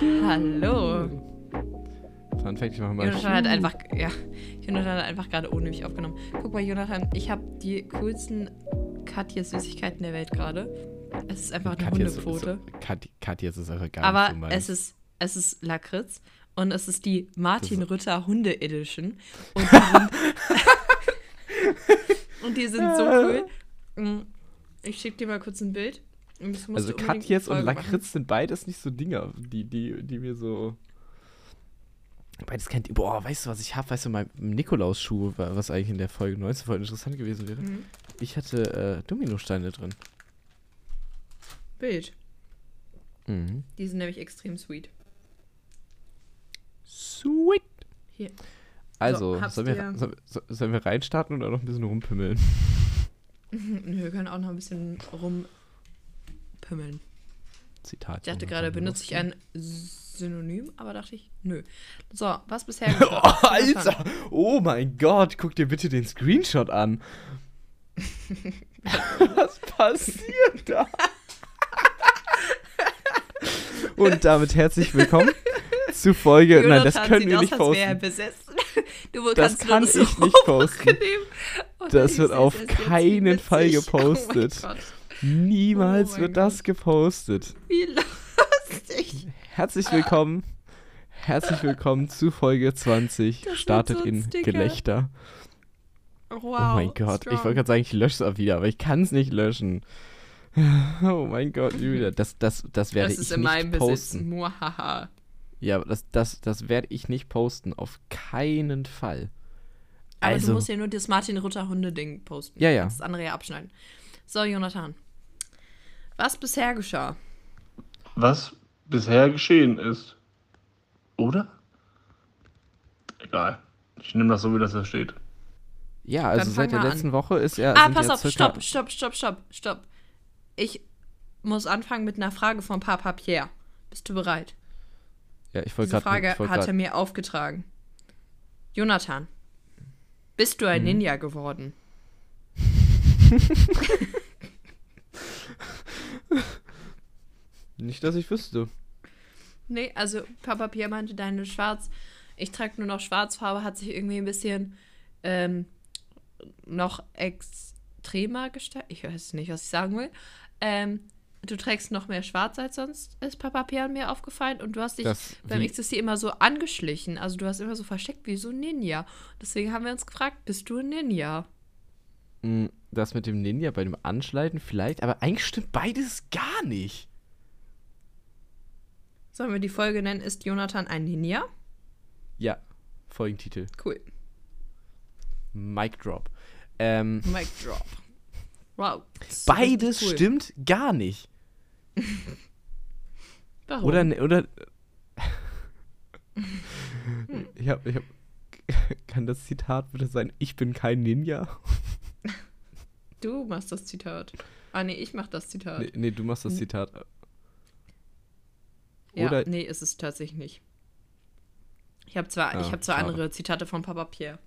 Hallo. Fun Fact, ich mache mal. Jonathan hat einfach, ja, Jonathan hat einfach gerade ohne mich aufgenommen. Guck mal, Jonathan, ich habe die coolsten Katjes-Süßigkeiten der Welt gerade. Es ist einfach eine Katja Hundepfote. ist- Kat- Katja ist auch gar Aber so es ist, es ist Lakritz und es ist die Martin Rütter Hunde Edition. Und die sind, und die sind so cool. Mm, Ich schicke dir mal kurz ein Bild. Also Katjes und Folge machen. Lakritz sind beides nicht so Dinger, die, die, die mir so. Beides kennt. Boah, weißt du, was ich habe? Weißt du, mein Nikolausschuh, wa- was eigentlich in der Folge 19 voll interessant gewesen wäre? Mhm. Ich hatte äh, Dominosteine drin. Bild. Mhm. Die sind nämlich extrem sweet. Sweet. Hier. Also, hab's sollen, wir, sollen, sollen wir reinstarten oder noch ein bisschen rumpimmeln? Nö, wir können auch noch ein bisschen rumpimmeln. Zitat. Ich dachte Jonathan gerade, benutze ich ein Synonym, aber dachte ich, nö. So, was bisher Oh, Alter! Oh mein Gott, guck dir bitte den Screenshot an. Was passiert da? Und damit herzlich willkommen zu Folge. Nein, das können wir nicht posten. besessen. Du Das kannst kann ich nicht posten. Und Das wird auf keinen Fall witzig. gepostet. Oh Niemals Oh wird das gepostet. wie lustig. Herzlich willkommen. Herzlich willkommen zu Folge 20. wird Startet so in Sticker. Gelächter. Wow, Oh mein Gott, ich strong. wollte gerade sagen, ich lösche es auch wieder, aber ich kann es nicht löschen. Oh mein Gott, Julia, das, das, das werde Das ist ich in nicht meinem Besitz. posten. Muahaha. Ja, das, das, das werde ich nicht posten, auf keinen Fall. Aber Also- du musst ja nur das Martin Rutter Hunde-Ding posten. Ja, ja. Das andere ja abschneiden. So, Jonathan. Was bisher geschah? was bisher geschehen ist. Oder? Egal. Ich nehme das so, wie das da steht. Ja, also seit der letzten Woche ist ja. ah, pass auf, stopp, stopp, stopp, stopp, stopp. Ich muss anfangen mit einer Frage von Papa Pierre. Bist du bereit? Ja, ich wollte Diese gerade. Frage ich wollte hat er mir aufgetragen. Jonathan, bist du ein Ninja geworden? Nicht, dass ich wüsste. Nee, also Papa Pierre meinte, deine Schwarz, ich trage nur noch Schwarzfarbe, hat sich irgendwie ein bisschen ähm, noch extremer gestaltet. Ich weiß nicht, was ich sagen will. Ähm, du trägst noch mehr Schwarz als sonst, ist Papa Pierre mir aufgefallen. Und du hast dich Das, beim XSC immer so angeschlichen. Also du hast immer so versteckt wie so ein Ninja. Deswegen haben wir uns gefragt, bist du ein Ninja? Mh, das mit dem Ninja bei dem Anschneiden vielleicht, aber eigentlich stimmt beides gar nicht. Sollen wir die Folge nennen, ist Jonathan ein Ninja? Ja, Folgentitel. Cool. Mic Drop. Ähm, Mic drop. Wow. beides cool. stimmt gar nicht. Warum? Oder, ne- oder. ich hab, ich hab, kann das Zitat bitte sein? Ich bin kein Ninja? Du machst das Zitat. Ah, nee, ich mach das Zitat. Nee, nee, du machst das Zitat. ja, oder- nee, ist es tatsächlich nicht. Ich habe zwar, Ah, ich hab zwar schade. andere Zitate von Papa Pierre.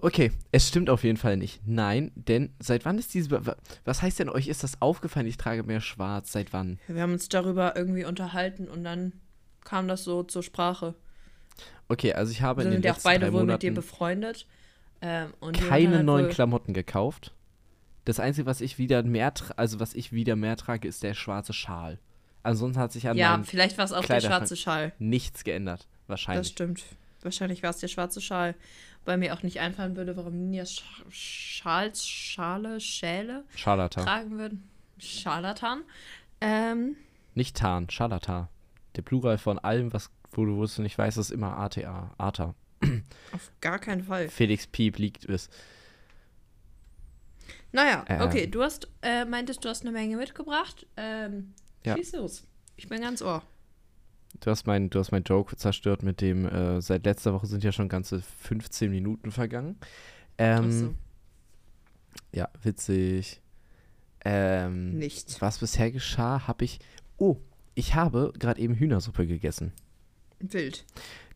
Okay, es stimmt auf jeden Fall nicht. Nein, denn seit wann ist diese. wa- Was heißt denn euch, ist das aufgefallen? Ich trage mehr schwarz. Seit wann? Wir haben uns darüber irgendwie unterhalten und dann kam das so zur Sprache. Okay, also ich habe Wir in den sind ja auch beide drei wohl mit dir Monaten befreundet. Ähm, und keine neuen wohl- Klamotten gekauft. Das Einzige, was ich wieder mehr, also was ich wieder mehr trage, ist der schwarze Schal. Ansonsten hat sich an Ja, vielleicht war es auch der schwarze Schal. nichts geändert. Das Wahrscheinlich. stimmt. Wahrscheinlich war es der schwarze Schal. Weil mir auch nicht einfallen würde, warum Ninjas Sch Schals, Schale, Schäle Scharlatan. tragen würden. Scharlatan. Ähm, Nicht Tarn, Scharlatan. Der Plural von allem, was, wo du wusstest nicht weißt, ist immer ATA. ATA. Auf gar keinen Fall. Felix Piep liegt es. Naja, Ähm. okay, du hast, äh, meintest, du hast eine Menge mitgebracht. Ähm, Ja. schieß los. Ich bin ganz ohr. Du hast meinen mein Joke zerstört mit dem, äh, seit letzter Woche sind ja schon ganze 15 Minuten vergangen. Ähm, so, Ja, witzig. Ähm, nichts. was bisher geschah, habe ich. Oh, ich habe gerade eben Hühnersuppe gegessen. Wild.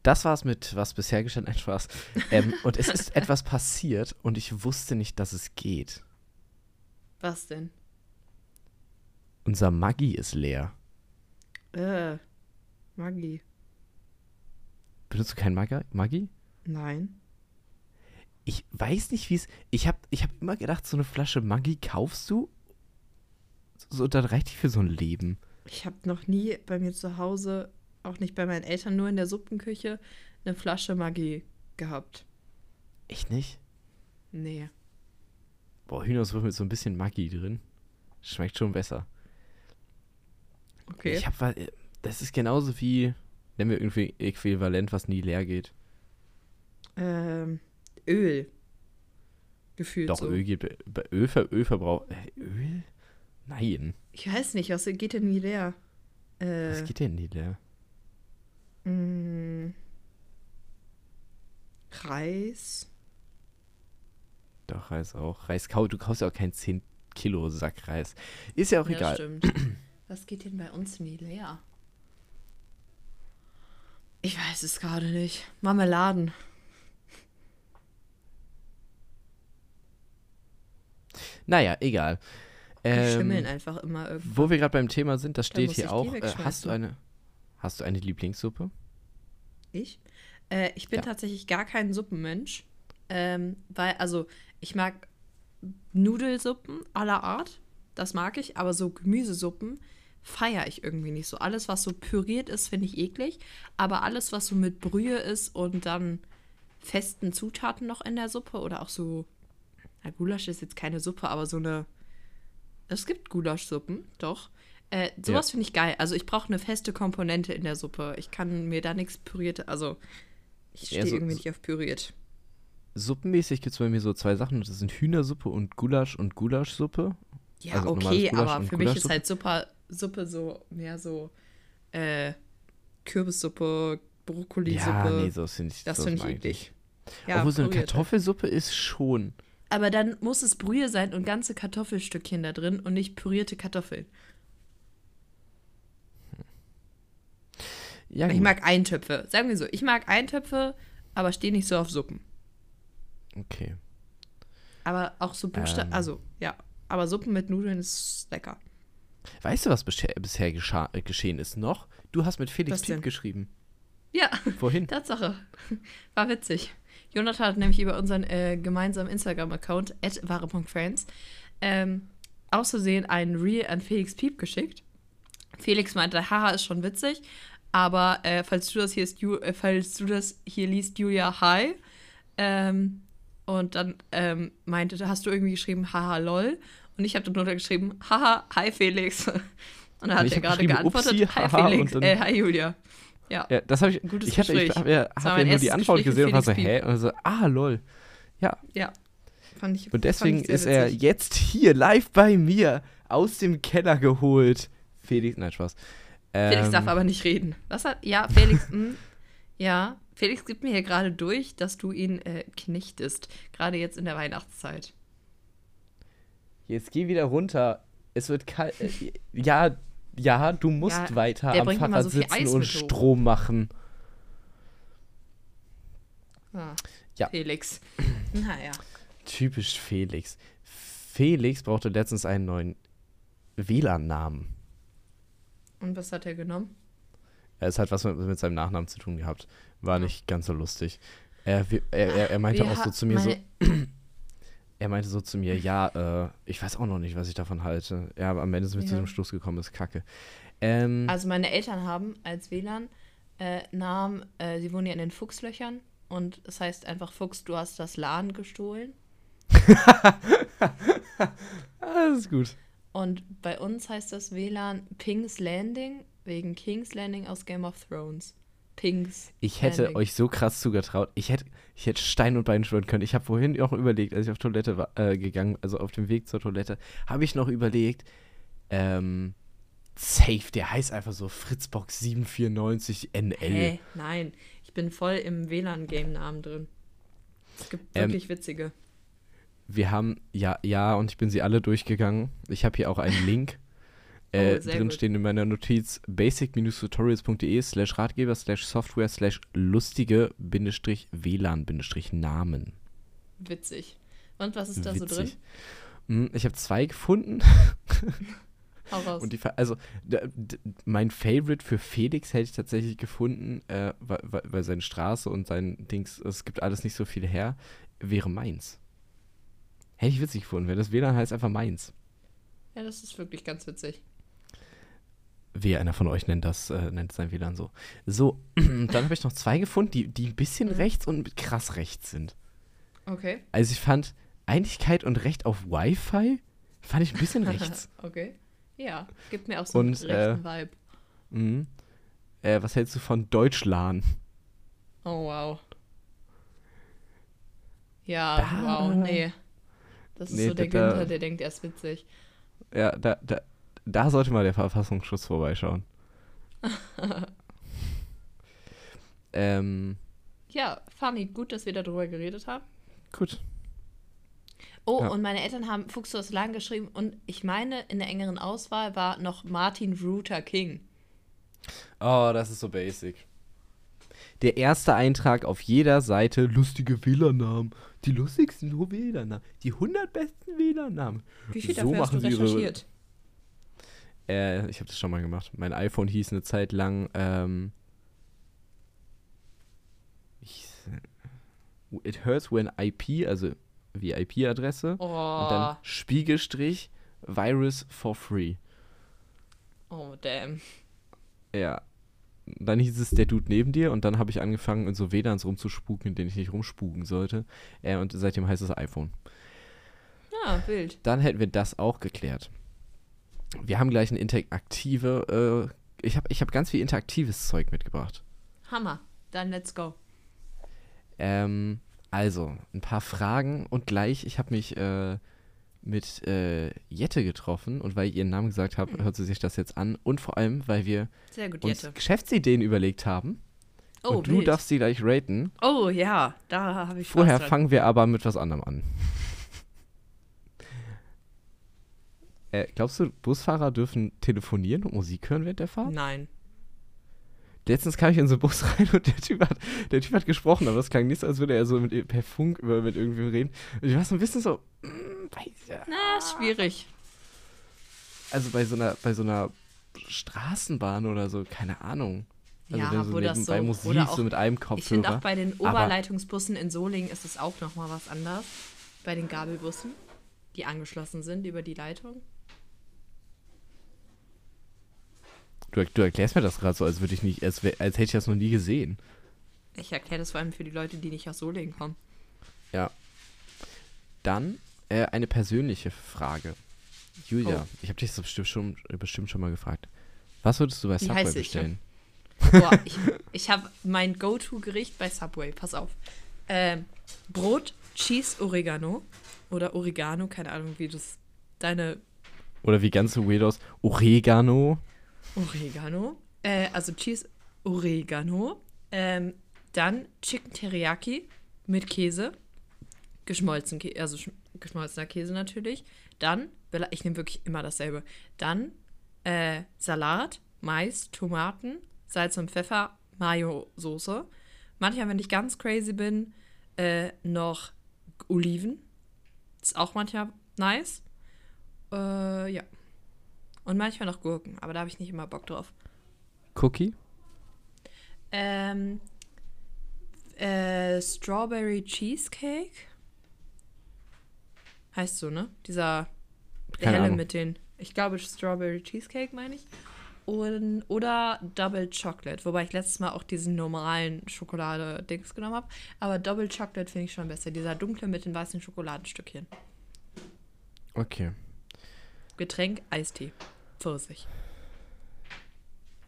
Das war's mit was bisher geschah. Nein, Spaß. ähm, und es ist etwas passiert und ich wusste nicht, dass es geht. Was denn? Unser Maggi ist leer. Äh, Maggi. Benutzt du kein Maggi? Maggi? Nein. Ich weiß nicht, wie es. Ich habe ich hab immer gedacht, so eine Flasche Maggi kaufst du. So, dann reicht die für so ein Leben. Ich habe noch nie bei mir zu Hause, auch nicht bei meinen Eltern, nur in der Suppenküche, eine Flasche Maggi gehabt. Echt nicht? Nee. Boah, Hühnersuppe mit so ein bisschen Maggi drin. Schmeckt schon besser. Okay. Ich hab, das ist genauso wie, nennen wir irgendwie äquivalent, was nie leer geht. ähm, Öl. Gefühlt Doch, so. Öl geht, Öl, ver, Ölverbrauch, äh, Öl? Nein, Ich weiß nicht, was geht denn nie leer? Äh, was geht denn nie leer? Mh, Reis. Doch, Reis auch. Reis, kau, du kaufst ja auch keinen 10 Kilo Sack Reis. Ist ja auch Ja, egal. stimmt. Was geht denn bei uns nie leer? Ich weiß es gerade nicht. Marmeladen. Naja, egal. Die Ähm, schimmeln einfach immer irgendwie. Wo wir gerade beim Thema sind, das Da steht hier auch. Äh, hast du eine, hast du eine Lieblingssuppe? Ich? Äh, ich bin Ja. tatsächlich gar kein Suppenmensch. Ähm, weil, also, ich mag Nudelsuppen aller Art. Das mag ich, aber so Gemüsesuppen feiere ich irgendwie nicht so. Alles, was so püriert ist, finde ich eklig. Aber alles, was so mit Brühe ist und dann festen Zutaten noch in der Suppe oder auch so. Na, Gulasch ist jetzt keine Suppe, aber so eine. Es gibt Gulaschsuppen, doch. Äh, sowas finde ich geil. Also ich brauche eine feste Komponente in der Suppe. Ich kann mir da nichts püriert. Also ich Ja, stehe so- irgendwie nicht auf püriert. Suppenmäßig gibt es bei mir so zwei Sachen. Das sind Hühnersuppe und Gulasch und Gulaschsuppe. Ja, Also okay, aber für mich ist halt Suppe, Suppe so mehr so äh, Kürbissuppe, Brokkolisuppe. Ja, nee, so finde ich das so finde ich eklig. Ja, Obwohl so eine. Kartoffelsuppe ist schon. Aber dann muss es Brühe sein und ganze Kartoffelstückchen da drin und nicht pürierte Kartoffeln. Ja, Ich gut. mag Eintöpfe. Sagen wir so, ich mag Eintöpfe, aber stehe nicht so auf Suppen. Okay. Aber auch so Buchstaben, Ähm. also ja, aber Suppen mit Nudeln ist lecker. Weißt du, was bisher, äh, geschehen ist noch? Du hast mit Felix? Piep geschrieben. Ja, Vorhin. Tatsache. War witzig. Jonathan hat nämlich über unseren äh, gemeinsamen Instagram-Account, wahre.friends, ähm, auszusehen einen Reel an Felix Piep geschickt. Felix meinte, haha, ist schon witzig, aber äh, falls, du das hier ist, äh, falls du das hier liest, Julia, hi. Ähm, und dann ähm, meinte, hast du irgendwie geschrieben, haha, lol. Und ich habe dann drunter geschrieben, haha, hi Felix. Und dann hat ich er gerade geantwortet, upsi, hi haha, Felix, äh, hi Julia. Ja. Ja, das habe ich. Gutes ich hatte, ich Gespräch. habe ja, hab ja nur die Antwort Gespräch gesehen und war so, hä? Und so, ah, lol. Ja. Ja. Fand ich, Und deswegen ich ist er jetzt hier live bei mir aus dem Keller geholt. Felix, nein, Spaß. Felix Ähm, darf aber nicht reden. Was hat. Ja, Felix. mh, ja, Felix gibt mir hier gerade durch, dass du ihn äh, knechtest. Gerade jetzt in der Weihnachtszeit. Jetzt geh wieder runter. Es wird kalt. Äh, ja, ja, du musst Ja, weiter am Fahrrad so sitzen und. Strom machen. Ah, Ja. Felix. Naja. Typisch Felix. Felix brauchte letztens einen neuen WLAN-Namen. Und was hat er genommen? Es hat was mit, mit seinem Nachnamen zu tun gehabt. War nicht ganz so lustig. Er, er, er, er meinte Wir auch so zu mir so, er meinte so zu mir, ja, äh, ich weiß auch noch nicht, was ich davon halte. Ja, aber am Ende sind wir zu Ja. diesem Schluss gekommen, ist kacke. Ähm, Also, meine Eltern haben als WLAN äh, Namen, äh, sie wohnen ja in den Fuchslöchern. Und es heißt einfach, Fuchs, du hast das LAN gestohlen. alles ist gut. Und bei uns heißt das WLAN Ping's Landing, wegen King's Landing aus Game of Thrones. Ping's. Ich hätte Landing. euch so krass zugetraut. Ich hätte, ich hätte Stein und Bein schwören können. Ich habe vorhin auch überlegt, als ich auf Toilette war, äh, gegangen, also auf dem Weg zur Toilette, habe ich noch überlegt, ähm, safe, der heißt einfach so Fritzbox 794 NL. Hä? Nein, ich bin voll im WLAN-Game-Namen drin. Es gibt Ähm, wirklich witzige. Wir haben, ja, ja, und ich bin sie alle durchgegangen. Ich habe hier auch einen Link. Äh, Oh, drin stehen in meiner Notiz basic-tutorials.de slash Ratgeber slash Software slash lustige Bindestrich WLAN Bindestrich Namen. Witzig. Und was ist da so drin? Witzig. Hm, Ich habe zwei gefunden. Hau raus. Und die, also mein Favorite für Felix hätte ich tatsächlich gefunden, äh, weil, weil weil seine Straße und sein Dings, es gibt alles nicht so viel her, wäre Mainz. Hätte ich witzig gefunden, weil das WLAN heißt einfach Mainz. ja, das ist wirklich ganz witzig. Wer einer von euch nennt das, äh, nennt sein WLAN so. So, dann habe ich noch zwei gefunden, die, die ein bisschen Mhm. rechts und krass rechts sind. Okay. Also ich fand Einigkeit und Recht auf Wi-Fi fand ich ein bisschen rechts. okay. Ja, gibt mir auch so einen Und, rechten Vibe. mhm. äh, was hältst du von Deutschlan? Oh, wow. Ja, Da- wow, nee. Das ist Nee, so der da- Günther, der denkt, er ist witzig. Ja, da, da, da sollte mal der Verfassungsschutz vorbeischauen. ähm, Ja, funny, gut, dass wir darüber geredet haben. gut. Oh, Ja. und meine Eltern haben Fuchs das Lang geschrieben und ich meine, in der engeren Auswahl war noch Martin Luther King. Oh, das ist so basic. Der erste Eintrag auf jeder Seite, lustige Wählernamen. Die lustigsten Wählernamen. Die 100 besten Wählernamen. Wie viel So dafür hast du machen sie ihre- recherchiert? Äh, ich habe das schon mal gemacht. Mein iPhone hieß eine Zeit lang, ähm, ich, It hurts when IP, also wie IP-Adresse. Oh, Und dann Spiegelstrich Virus for free. oh, damn. Ja. Dann hieß es der Dude neben dir und dann habe ich angefangen, in so WLANs rumzuspuken, in denen ich nicht rumspuken sollte. Äh, und seitdem heißt es iPhone. Ja, wild. Dann hätten wir das auch geklärt. Wir haben gleich ein interaktive, äh, ich habe ich hab ganz viel interaktives Zeug mitgebracht. Hammer. Dann let's go. Ähm, also, ein paar Fragen und gleich, ich habe mich äh, mit äh, Jette getroffen und weil ich ihren Namen gesagt habe, hört sie sich das jetzt an und vor allem, weil wir gut, uns Jette. Geschäftsideen überlegt haben Oh, und du wild. darfst sie gleich raten. Oh, ja, da habe ich Vorher fangen wir aber mit was anderem an. äh, glaubst du, Busfahrer dürfen telefonieren und Musik hören während der Fahrt? Nein. Letztens kam ich in so einen Bus rein und der Typ hat, der typ hat gesprochen, aber das klang nicht so, als würde er so mit, per Funk über, mit irgendwem reden. Und ich war so ein bisschen so, mm, weiß ja. Na, schwierig. Also bei so einer, bei so einer Straßenbahn oder so, keine Ahnung. Also Ja, so wo das so- Musik oder auch- so mit einem Ich finde Kopfhörer. auch bei den Oberleitungsbussen in Solingen ist es auch nochmal was anders. Bei den Gabelbussen, die angeschlossen sind über die Leitung. Du, du erklärst mir das gerade so, als würde ich nicht, als, wär- als hätte ich das noch nie gesehen. Ich erkläre das vor allem für die Leute, die nicht aus Solingen kommen. Ja. Dann äh, eine persönliche Frage. Julia, Oh. ich habe dich das bestimmt schon, bestimmt schon mal gefragt. Was würdest du bei Wie Subway heiß ich, bestellen? Boah, ich, ich habe mein Go-To-Gericht bei Subway. Pass auf. Ähm, Brot, Cheese, Oregano. Oder Oregano, keine Ahnung, wie das deine Oder wie ganze Weirdos, Oregano. Oregano. Äh, also Cheese, Oregano. Ähm, dann Chicken Teriyaki mit Käse. Geschmolzen, Kä- also sch- geschmolzener Käse natürlich. Dann, ich nehme wirklich immer dasselbe. Dann äh, Salat, Mais, Tomaten, Salz und Pfeffer, Mayo-Soße. Manchmal, wenn ich ganz crazy bin, äh, noch Oliven. Ist auch manchmal nice. Äh, ja. Und manchmal noch Gurken, aber da habe ich nicht immer Bock drauf. Cookie? Ähm, äh, Strawberry Cheesecake. Heißt so, ne? Dieser Keine helle Ahnung. mit den. Ich glaube, Strawberry Cheesecake meine ich. Und, oder Double Chocolate. Wobei ich letztes Mal auch diesen normalen Schokolade-Dings genommen habe. Aber Double Chocolate finde ich schon besser. Dieser dunkle mit den weißen Schokoladenstückchen. Okay. Getränk, Eistee. Pfirsich.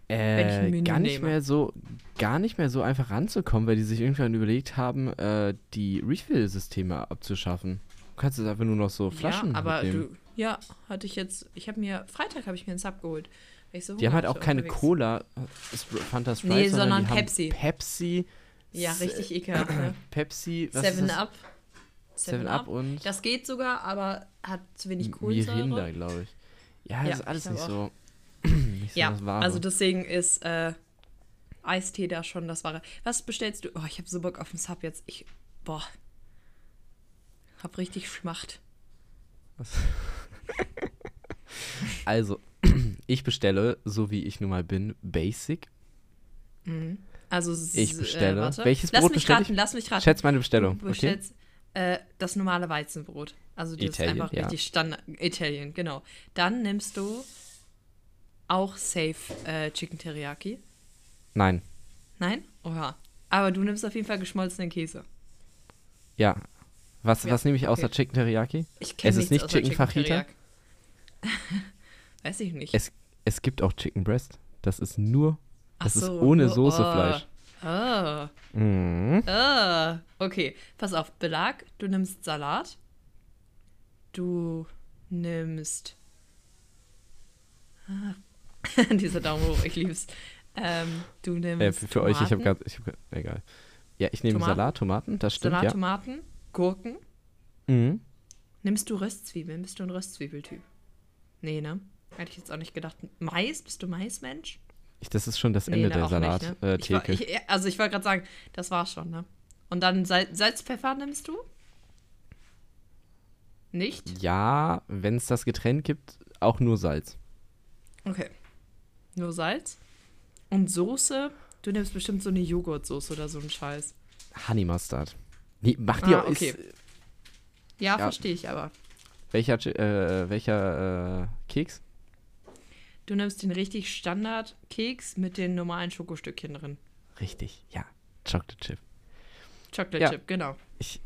ich Äh, gar nicht nehme. mehr so, gar nicht mehr so einfach ranzukommen, weil die sich irgendwann überlegt haben, äh, die Refill-Systeme abzuschaffen. Du kannst jetzt einfach nur noch so Flaschen Ja, aber mitnehmen. du. Ja, hatte ich jetzt. Ich habe mir. Freitag habe ich mir einen Sub geholt. so Die haben halt auch keine unterwegs. Cola, äh, Fanta Sprite, Nee, sondern, sondern Pepsi. Pepsi. Ja, richtig ekelhaft. Ne? Pepsi, was Seven? Up. Seven Up und Das geht sogar, aber hat zu wenig Mirinda, Kohlensäure. glaube ich. Ja, Ja, das ist alles ich nicht so, nicht so Ja, also deswegen ist äh, Eistee da schon das Wahre. Was bestellst du? Oh, ich habe so Bock auf den Sub jetzt. Ich, boah. Hab richtig Schmacht. Was? Also, ich bestelle, so wie ich nun mal bin, Basic. Mhm. Also, Ich bestelle. Äh. Welches lass Brot mich bestelle raten, ich? lass mich raten. Schätz meine Bestellung. Du Okay. bestellst äh, das normale Weizenbrot. Also das Italien, ist einfach ja. richtig Standard. Italien, genau. Dann nimmst du auch safe äh, Chicken Teriyaki. Nein. Nein? Oha. Aber du nimmst auf jeden Fall geschmolzenen Käse. Ja. Was, Ja, was nehme ich außer okay. Chicken Teriyaki? Ich Es ist nicht außer Chicken Fajita? Weiß ich nicht. Es, es gibt auch Chicken Breast. Das ist nur, das ist so, ohne nur- Soße oh. Fleisch. Ah, Mhm. ah. Okay, pass auf. Belag, du nimmst Salat. Du nimmst. Ah. Dieser Daumen hoch, ich lieb's. Ähm, du nimmst. Äh, für, für euch, ich habe ich hab, egal. Ja, ich nehme Tomaten? Salat, Tomaten, das stimmt, Salat, ja. Tomaten, Gurken. Mhm. Nimmst du Röstzwiebeln? Bist du ein Röstzwiebeltyp? Nee, ne? Hätte ich jetzt auch nicht gedacht. Mais? Bist du Maismensch? Ich, das ist schon das Nee, Ende ne, der ne? Salat-Theke. War- ich- Also ich wollte gerade sagen, das war's schon, ne? Und dann Salz, Salz, Pfeffer nimmst du? Nicht? ja, wenn es das Getränk gibt, auch nur Salz. Okay. Nur Salz. Und Soße? Du nimmst bestimmt so eine Joghurtsoße oder so einen Scheiß. Honey Mustard. Nee, mach die Ah, auch. okay. Ist, Ja, Ja. verstehe ich aber. welcher äh, welcher äh, Keks? Du nimmst den richtig Standard-Keks mit den normalen Schokostückchen drin. Richtig, ja. Chocolate Chip. Chocolate Ja. Chip, genau. Ich,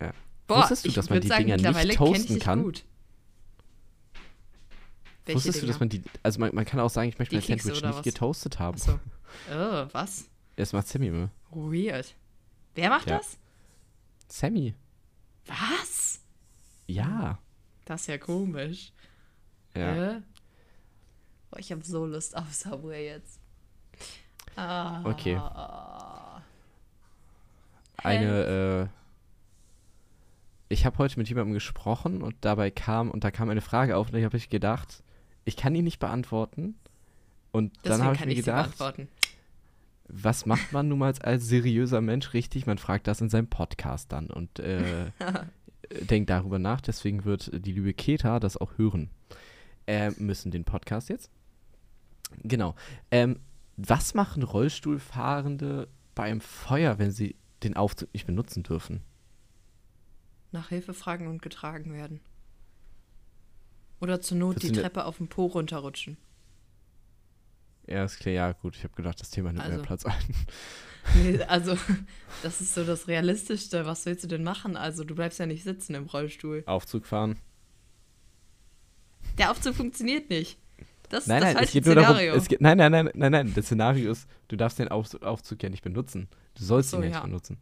ja. Boah, Wusstest du, dass man die sagen, Dinger nicht toasten kann? Gut. Welche Wusstest du, Dinger? dass man die. Also, man, man kann auch sagen, ich möchte Die mein Kekse Sandwich nicht was? getoastet haben. Achso. Oh, was? Das macht Sammy immer. Weird. Wer macht Ja. das? Sammy. Was? Ja. Das ist ja komisch. Ja. Hä? Boah, ich habe so Lust auf Subway jetzt. Ah, Okay. Eine, äh. Ich habe heute mit jemandem gesprochen und dabei kam, und da kam eine Frage auf, und da habe ich gedacht, ich kann die nicht beantworten. Und dann Deswegen habe ich mir ich gedacht, beantworten. was macht man nun mal als, als seriöser Mensch richtig? Man fragt das in seinem Podcast dann und äh, denkt darüber nach. Deswegen wird die liebe Keta das auch hören äh, müssen, den Podcast jetzt. Genau. Ähm, was machen Rollstuhlfahrende beim Feuer, wenn sie den Aufzug nicht benutzen dürfen? Nach Hilfe fragen und getragen werden. Oder zur Not die ja- Treppe auf dem Po runterrutschen. Ja, ist klar, ja, gut, ich habe gedacht, das Thema nimmt mehr Also. Platz ein. Nee, also, das ist so das Realistischste. Was willst du denn machen? Also, du bleibst ja nicht sitzen im Rollstuhl. Aufzug fahren. Der Aufzug funktioniert nicht. Das ist Nein, das nein, es geht nur darum, Szenario. geht, nein, nein, nein, nein, nein, das Szenario ist, du darfst den Auf, Aufzug ja nicht benutzen. Du sollst So, ihn ja nicht benutzen.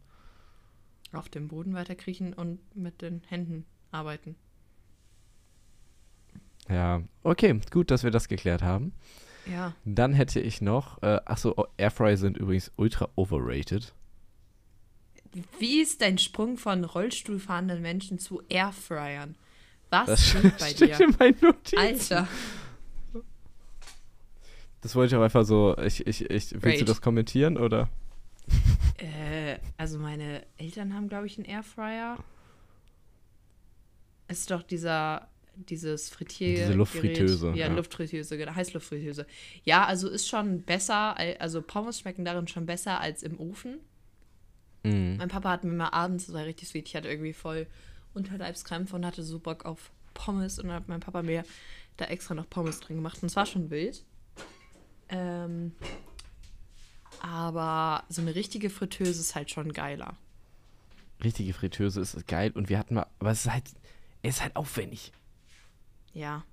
Auf dem Boden weiterkriechen und mit den Händen arbeiten. Ja, okay, gut, dass wir das geklärt haben. Ja. Dann hätte ich noch, äh, achso, Airfryer sind übrigens ultra overrated. Wie ist dein Sprung von Rollstuhlfahrenden Menschen zu Airfryern? Was Das steht bei steht dir? in meinen Notizen. Alter. Das wollte ich auch einfach so, ich, ich, ich, willst du Rage. das kommentieren oder? Äh, also meine Eltern haben, glaube ich, einen Airfryer. Ist doch dieser, dieses Frittier. Diese Luftfritteuse, Ja, ja. Luftfritteuse, genau, Heißluftfritteuse. Ja, also ist schon besser, al- also Pommes schmecken darin schon besser als im Ofen. Mhm. Mein Papa hat mir mal abends, das war richtig sweet, ich hatte irgendwie voll Unterleibskrämpfe und hatte so Bock auf Pommes und dann hat mein Papa mir da extra noch Pommes drin gemacht und es war schon wild. Ähm, aber so eine richtige Fritteuse ist halt schon geiler. Richtige Fritteuse ist geil und wir hatten mal, aber es ist halt, es ist halt aufwendig. Ja.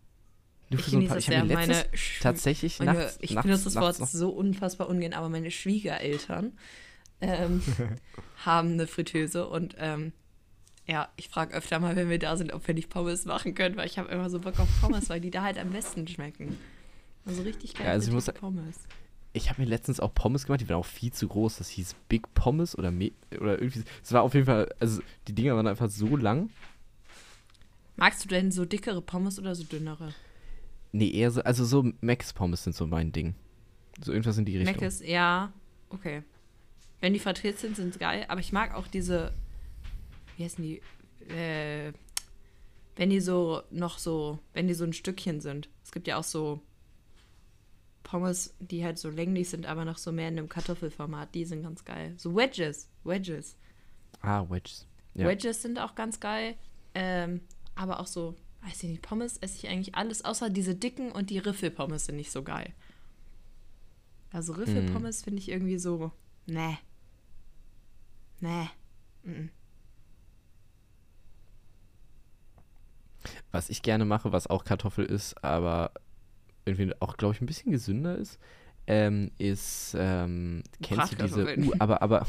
Nur Ich so ein paar, ich habe letztens tatsächlich Meine, nachts, ich benutze das Wort nachts so unfassbar ungern, aber meine Schwiegereltern ähm, haben eine Fritteuse und ähm, ja, ich frage öfter mal, wenn wir da sind, ob wir nicht Pommes machen können, weil ich habe immer so Bock auf Pommes, weil die da halt am besten schmecken. Also richtig geil Ja, also ich muss- Pommes. Ich habe mir letztens auch Pommes gemacht, die waren auch viel zu groß. Das hieß Big Pommes oder, Me oder irgendwie. Es war auf jeden Fall, also die Dinger waren einfach so lang. Magst du denn so dickere Pommes oder so dünnere? Nee, eher so, also so Max Pommes sind so mein Ding. So irgendwas in die Richtung. Meckes, ja, okay. Wenn die frittiert sind, sind sie geil, aber ich mag auch diese, wie heißen die, äh, wenn die so noch so, wenn die so ein Stückchen sind. Es gibt ja auch so Pommes, die halt so länglich sind, aber noch so mehr in einem Kartoffelformat. Die sind ganz geil. So Wedges. Wedges. Ah, Wedges. Ja. Wedges sind auch ganz geil. Ähm, aber auch so, weiß ich nicht, Pommes esse ich eigentlich alles, außer diese dicken und die Riffelpommes sind nicht so geil. Also Riffelpommes finde ich irgendwie so, ne. Ne. Mhm. Was ich gerne mache, was auch Kartoffel ist, aber irgendwie auch, glaube ich, ein bisschen gesünder ist, ähm, ist, ähm, kennst du diese, Bratkartoffeln. uh, aber, aber,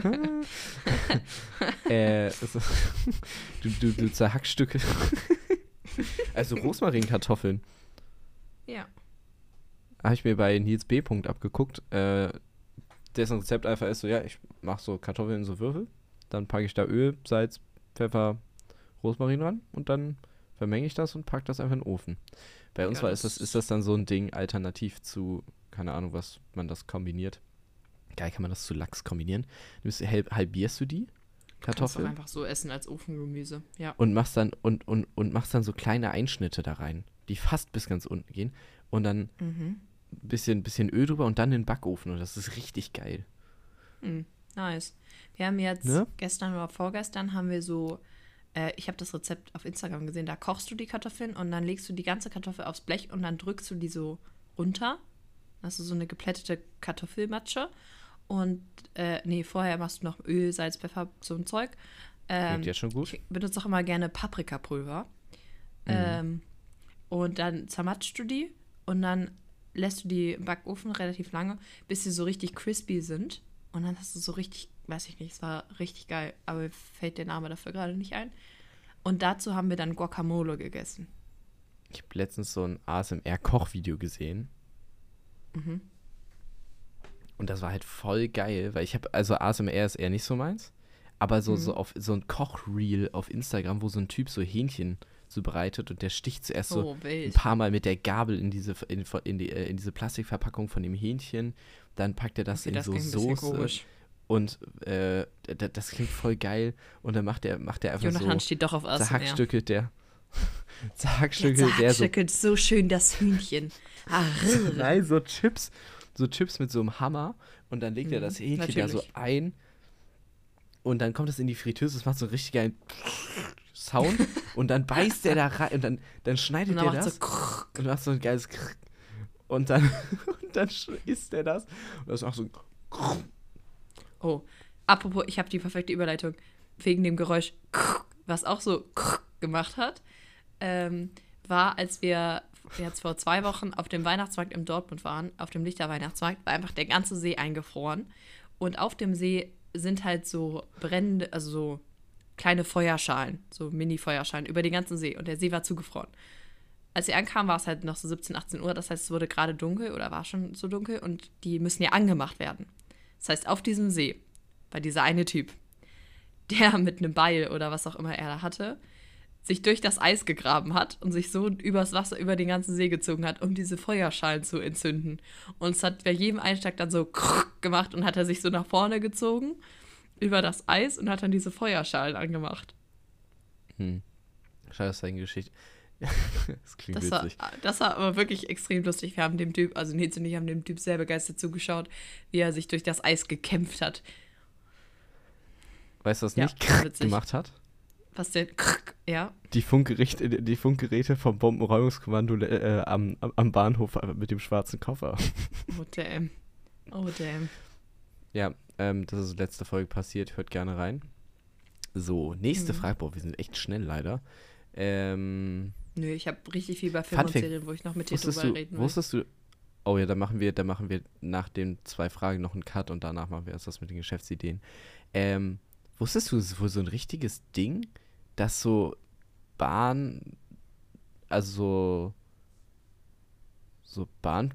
äh, ist- du, du, du Zerhackstücke, also Rosmarinkartoffeln, Ja. habe ich mir bei Nils B. Punkt abgeguckt, äh, dessen Rezept einfach ist so, ja, ich mache so Kartoffeln in so Würfel, dann packe ich da Öl, Salz, Pfeffer, Rosmarin ran und dann vermenge ich das und packe das einfach in den Ofen. Bei uns Ja, war ist das- ist das dann so ein Ding alternativ zu, keine Ahnung, was man das kombiniert. Geil, kann man das zu Lachs kombinieren? Halb- halbierst du die Kannst du Kartoffeln einfach so essen als Ofengemüse. Ja. und machst dann und, und, und machst dann so kleine Einschnitte da rein, die fast bis ganz unten gehen und dann Mhm. ein bisschen, bisschen Öl drüber und dann in den Backofen und das ist richtig geil. Hm, nice. Wir haben jetzt Ne? gestern oder vorgestern haben wir so, äh, ich habe das Rezept auf Instagram gesehen, da kochst du die Kartoffeln und dann legst du die ganze Kartoffel aufs Blech und dann drückst du die so runter. Hast du so eine geplättete Kartoffelmatsche. Und, äh, nee, vorher machst du noch Öl, Salz, Pfeffer, so ein Zeug. Ähm, Klingt ja schon gut. ich benutze auch immer gerne Paprikapulver. Ähm, und dann zermatschst du die und dann lässt du die im Backofen relativ lange, bis sie so richtig crispy sind. Und dann hast du so richtig, weiß ich nicht, es war richtig geil, aber mir fällt der Name dafür gerade nicht ein. Und dazu haben wir dann Guacamole gegessen. Ich habe letztens so ein ASMR-Kochvideo gesehen. Mhm. Und das war halt voll geil, weil ich habe, also ASMR ist eher nicht so meins, aber so, Mhm. so auf so ein Kochreel auf Instagram, wo so ein Typ so Hähnchen zubereitet und der sticht zuerst so Oh, ein wild. paar Mal mit der Gabel in diese, in, in, die, äh, in diese Plastikverpackung von dem Hähnchen, dann packt er das Okay, in das so ein Soße und äh, das klingt voll geil und dann macht er macht er einfach Jonathan so steht doch auf ASMR. Zerhackstücke der Jetzt Zerhackstücke der so so schön das Hühnchen. Ah. Nein, so Chips. So Chips mit so einem Hammer. Und dann legt er Mhm, das Hähnchen da so natürlich. ein. Und dann kommt es in die Fritteuse. Das macht so einen richtig geilen Sound. und dann beißt er da rein. Und dann, dann schneidet Und dann er macht das. so krrr. und macht so ein geiles Krrr. Und dann, und dann isst er das. Und das macht so ein Krrr. Oh, apropos, ich habe die perfekte Überleitung wegen dem Geräusch, was auch so gemacht hat, ähm, war, als wir jetzt vor zwei Wochen auf dem Weihnachtsmarkt in Dortmund waren, auf dem Lichterweihnachtsmarkt, war einfach der ganze See eingefroren. Und auf dem See sind halt so brennende, also so kleine Feuerschalen, so Mini-Feuerschalen über den ganzen See. Und der See war zugefroren. Als sie ankamen, war es halt noch so 17, 18 Uhr. Das heißt, es wurde gerade dunkel oder war schon so dunkel und die müssen ja angemacht werden. Das heißt, auf diesem See war dieser eine Typ, der mit einem Beil oder was auch immer er da hatte, sich durch das Eis gegraben hat und sich so übers Wasser über den ganzen See gezogen hat, um diese Feuerschalen zu entzünden. Und es hat bei jedem Einschlag dann so gemacht und hat er sich so nach vorne gezogen über das Eis und hat dann diese Feuerschalen angemacht. Hm. Schade, das ist eine Geschichte. das klingt Das war, witzig. das war aber wirklich extrem lustig. Wir haben dem Typ, also Nils und ich haben dem Typ sehr begeistert zugeschaut, wie er sich durch das Eis gekämpft hat. Weißt du, was Ja, nicht war gemacht hat? Was denn? Ja. Die Funkgeräte, die Funkgeräte vom Bombenräumungskommando äh, am, am- Bahnhof mit dem schwarzen Koffer. Oh damn. Oh damn. Ja, ähm, das ist letzte Folge passiert. Hört gerne rein. So, nächste Mhm. Frage. Boah, wir sind echt schnell leider. Ähm, Nö, ich habe richtig viel bei Filmen und. Serien, wo ich noch mit dir drüber du, reden will. wusstest du, oh ja, da machen wir, da machen wir nach den zwei Fragen noch einen Cut und danach machen wir erst das mit den Geschäftsideen. Ähm, wusstest du, es ist wohl so ein richtiges Ding, dass so Bahn, also so Bahn,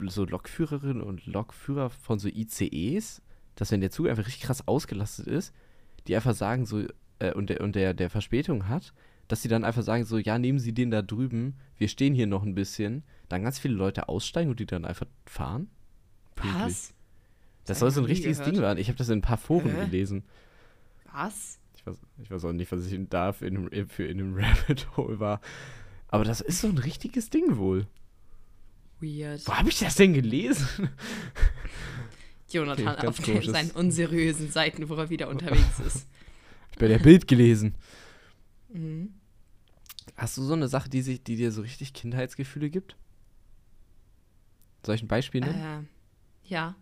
so Lokführerinnen und Lokführer von so ICEs, dass wenn der Zug einfach richtig krass ausgelastet ist, die einfach sagen so, äh, und der, und der, der Verspätung hat, dass sie dann einfach sagen so, ja, nehmen Sie den da drüben, wir stehen hier noch ein bisschen, dann ganz viele Leute aussteigen und die dann einfach fahren. Was? Das soll so ein richtiges gehört. Ding werden. Ich habe das in ein paar Foren Hä? gelesen. Was? Ich weiß, ich weiß auch nicht, was ich da für in, einem- für in einem Rabbit Hole war. Aber das ist so ein richtiges Ding wohl. Weird. Wo habe ich das denn gelesen? Jonathan Okay, auf komisches- seinen unseriösen Seiten, wo er wieder unterwegs ist. Bei der Bild gelesen. Mhm. Hast du so eine Sache, die, sich, die dir so richtig Kindheitsgefühle gibt? Soll ich ein Beispiel nennen? Äh, ja.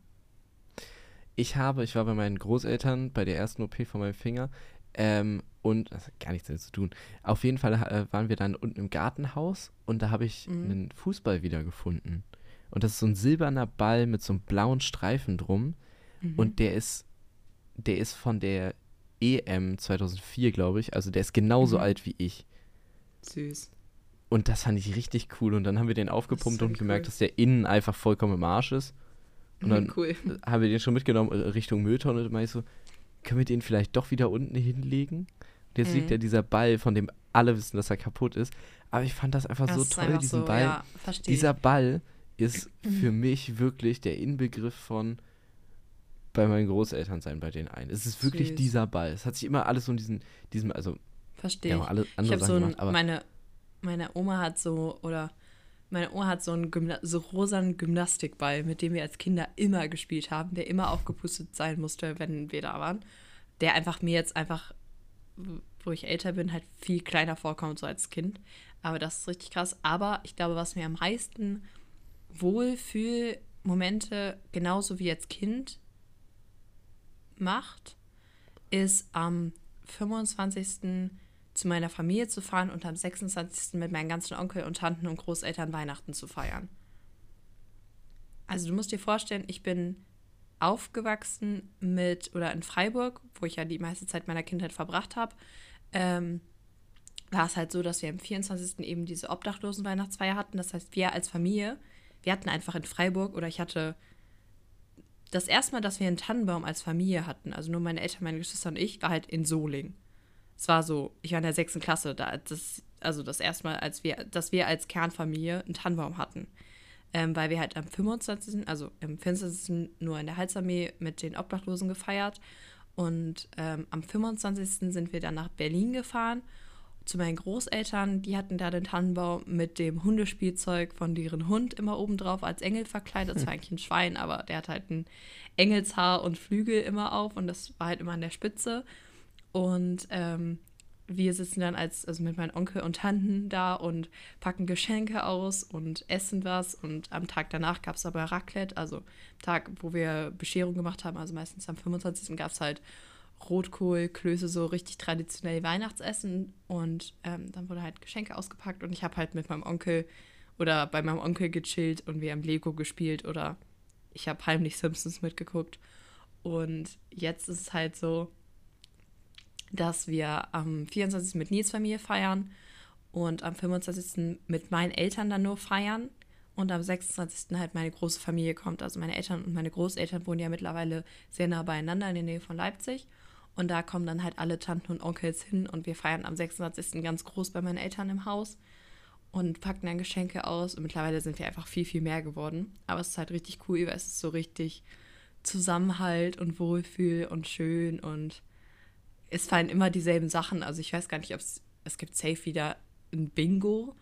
Ich habe, ich war bei meinen Großeltern bei der ersten OP von meinem Finger ähm, und das hat gar nichts damit zu tun. Auf jeden Fall äh, waren wir dann unten im Gartenhaus und da habe ich Mhm. einen Fußball wiedergefunden. Und das ist so ein silberner Ball mit so einem blauen Streifen drum Mhm. und der ist, der ist von der EM 2004, glaube ich. Also der ist genauso Mhm. alt wie ich. Süß. Und das fand ich richtig cool. Und dann haben wir den aufgepumpt und gemerkt, cool. dass der innen einfach vollkommen im Arsch ist. Und dann cool. haben wir den schon mitgenommen äh, Richtung Mülltonne und meinte ich so, können wir den vielleicht doch wieder unten hinlegen? Und jetzt liegt Mhm. ja dieser Ball, von dem alle wissen, dass er kaputt ist. Aber ich fand das einfach Das so toll, diesen so, Ball. Ja, dieser Ball ist für mich wirklich der Inbegriff von bei meinen Großeltern sein, bei den einen. Es ist wirklich Süß. dieser Ball. Es hat sich immer alles so in diesen, diesem, also Verstehe ja, alle Ich habe so ein, gemacht, aber meine, meine Oma hat so, oder meine Oma hat so einen Gymna so rosanen Gymnastikball, mit dem wir als Kinder immer gespielt haben, der immer aufgepustet sein musste, wenn wir da waren. Der einfach mir jetzt einfach, wo ich älter bin, halt viel kleiner vorkommt, so als Kind. Aber das ist richtig krass. Aber ich glaube, was mir am meisten Wohlfühlmomente, genauso wie als Kind, macht, ist am 25. zu meiner Familie zu fahren und am 26. mit meinen ganzen Onkel und Tanten und Großeltern Weihnachten zu feiern. Also du musst dir vorstellen, ich bin aufgewachsen mit, oder in Freiburg, wo ich ja die meiste Zeit meiner Kindheit verbracht habe, ähm, war es halt so, dass wir am 24. eben diese obdachlosen Weihnachtsfeier hatten. Das heißt, wir als Familie, wir hatten einfach in Freiburg, oder ich hatte das erste Mal, dass wir einen Tannenbaum als Familie hatten, also nur meine Eltern, meine Geschwister und ich, war halt in Soling. Es war so, ich war in der sechsten Klasse, da, das, also das erste Mal, als wir, dass wir als Kernfamilie einen Tannenbaum hatten. Ähm, weil wir halt am 25., also am 24. nur in der Halsarmee mit den Obdachlosen gefeiert. Und ähm, am 25. sind wir dann nach Berlin gefahren zu meinen Großeltern. Die hatten da den Tannenbaum mit dem Hundespielzeug von deren Hund immer oben drauf als Engel verkleidet. Das war eigentlich ein Schwein, aber der hat halt ein Engelshaar und Flügel immer auf und das war halt immer an der Spitze. Und ähm, wir sitzen dann als, also mit meinen Onkel und Tanten da und packen Geschenke aus und essen was. Und am Tag danach gab es aber Raclette, also Tag, wo wir Bescherung gemacht haben, also meistens am 25. gab es halt Rotkohl, Klöße, so richtig traditionell Weihnachtsessen. Und ähm, dann wurde halt Geschenke ausgepackt und ich habe halt mit meinem Onkel oder bei meinem Onkel gechillt und wir haben Lego gespielt oder ich habe heimlich Simpsons mitgeguckt. Und jetzt ist es halt so, dass wir am 24. mit Nils Familie feiern und am 25. mit meinen Eltern dann nur feiern und am 26. halt meine große Familie kommt. Also meine Eltern und meine Großeltern wohnen ja mittlerweile sehr nah beieinander in der Nähe von Leipzig. Und da kommen dann halt alle Tanten und Onkels hin und wir feiern am 26. ganz groß bei meinen Eltern im Haus und packen dann Geschenke aus. Und mittlerweile sind wir einfach viel, viel mehr geworden. Aber es ist halt richtig cool, weil es ist so richtig Zusammenhalt und Wohlfühl und schön und es fallen immer dieselben Sachen. Also ich weiß gar nicht, ob es, es gibt safe wieder ein Bingo.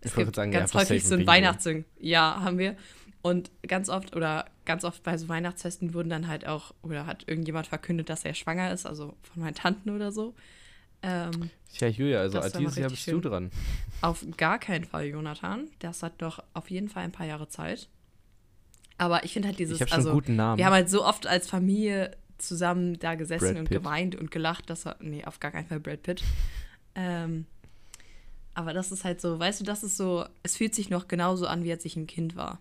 Es Ich gibt sagen, ganz häufig so ein. Weihnachtssing. Ja, haben wir. Und ganz oft oder ganz oft bei so Weihnachtsfesten wurden dann halt auch, oder hat irgendjemand verkündet, dass er schwanger ist, also von meinen Tanten oder so. Ähm, Tja, Julia, also dieses Jahr bist du schön. dran. auf gar keinen Fall, Jonathan. Das hat doch auf jeden Fall ein paar Jahre Zeit. Aber ich finde halt dieses, Ich habe schon also einen guten Namen. wir haben halt so oft als Familie zusammen da gesessen und geweint und gelacht, dass er, nee, auf gar keinen Fall Brad Pitt. Ähm, aber das ist halt so, weißt du, das ist so, es fühlt sich noch genauso an, wie als ich ein Kind war.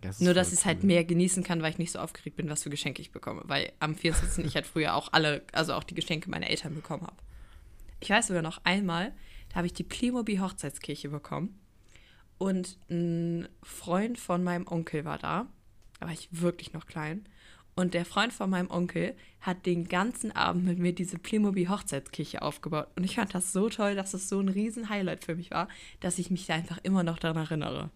Das Nur, dass ich es halt cool. mehr genießen kann, weil ich nicht so aufgeregt bin, was für Geschenke ich bekomme. Weil am 24. ich halt früher auch alle, also auch die Geschenke meiner Eltern bekommen habe. Ich weiß sogar noch einmal, da habe ich die Playmobil Hochzeitskirche bekommen. Und ein Freund von meinem Onkel war da. Da war ich wirklich noch klein. Und der Freund von meinem Onkel hat den ganzen Abend mit mir diese Playmobil Hochzeitskirche aufgebaut. Und ich fand das so toll, dass es so ein riesen Highlight für mich war, dass ich mich da einfach immer noch daran erinnere.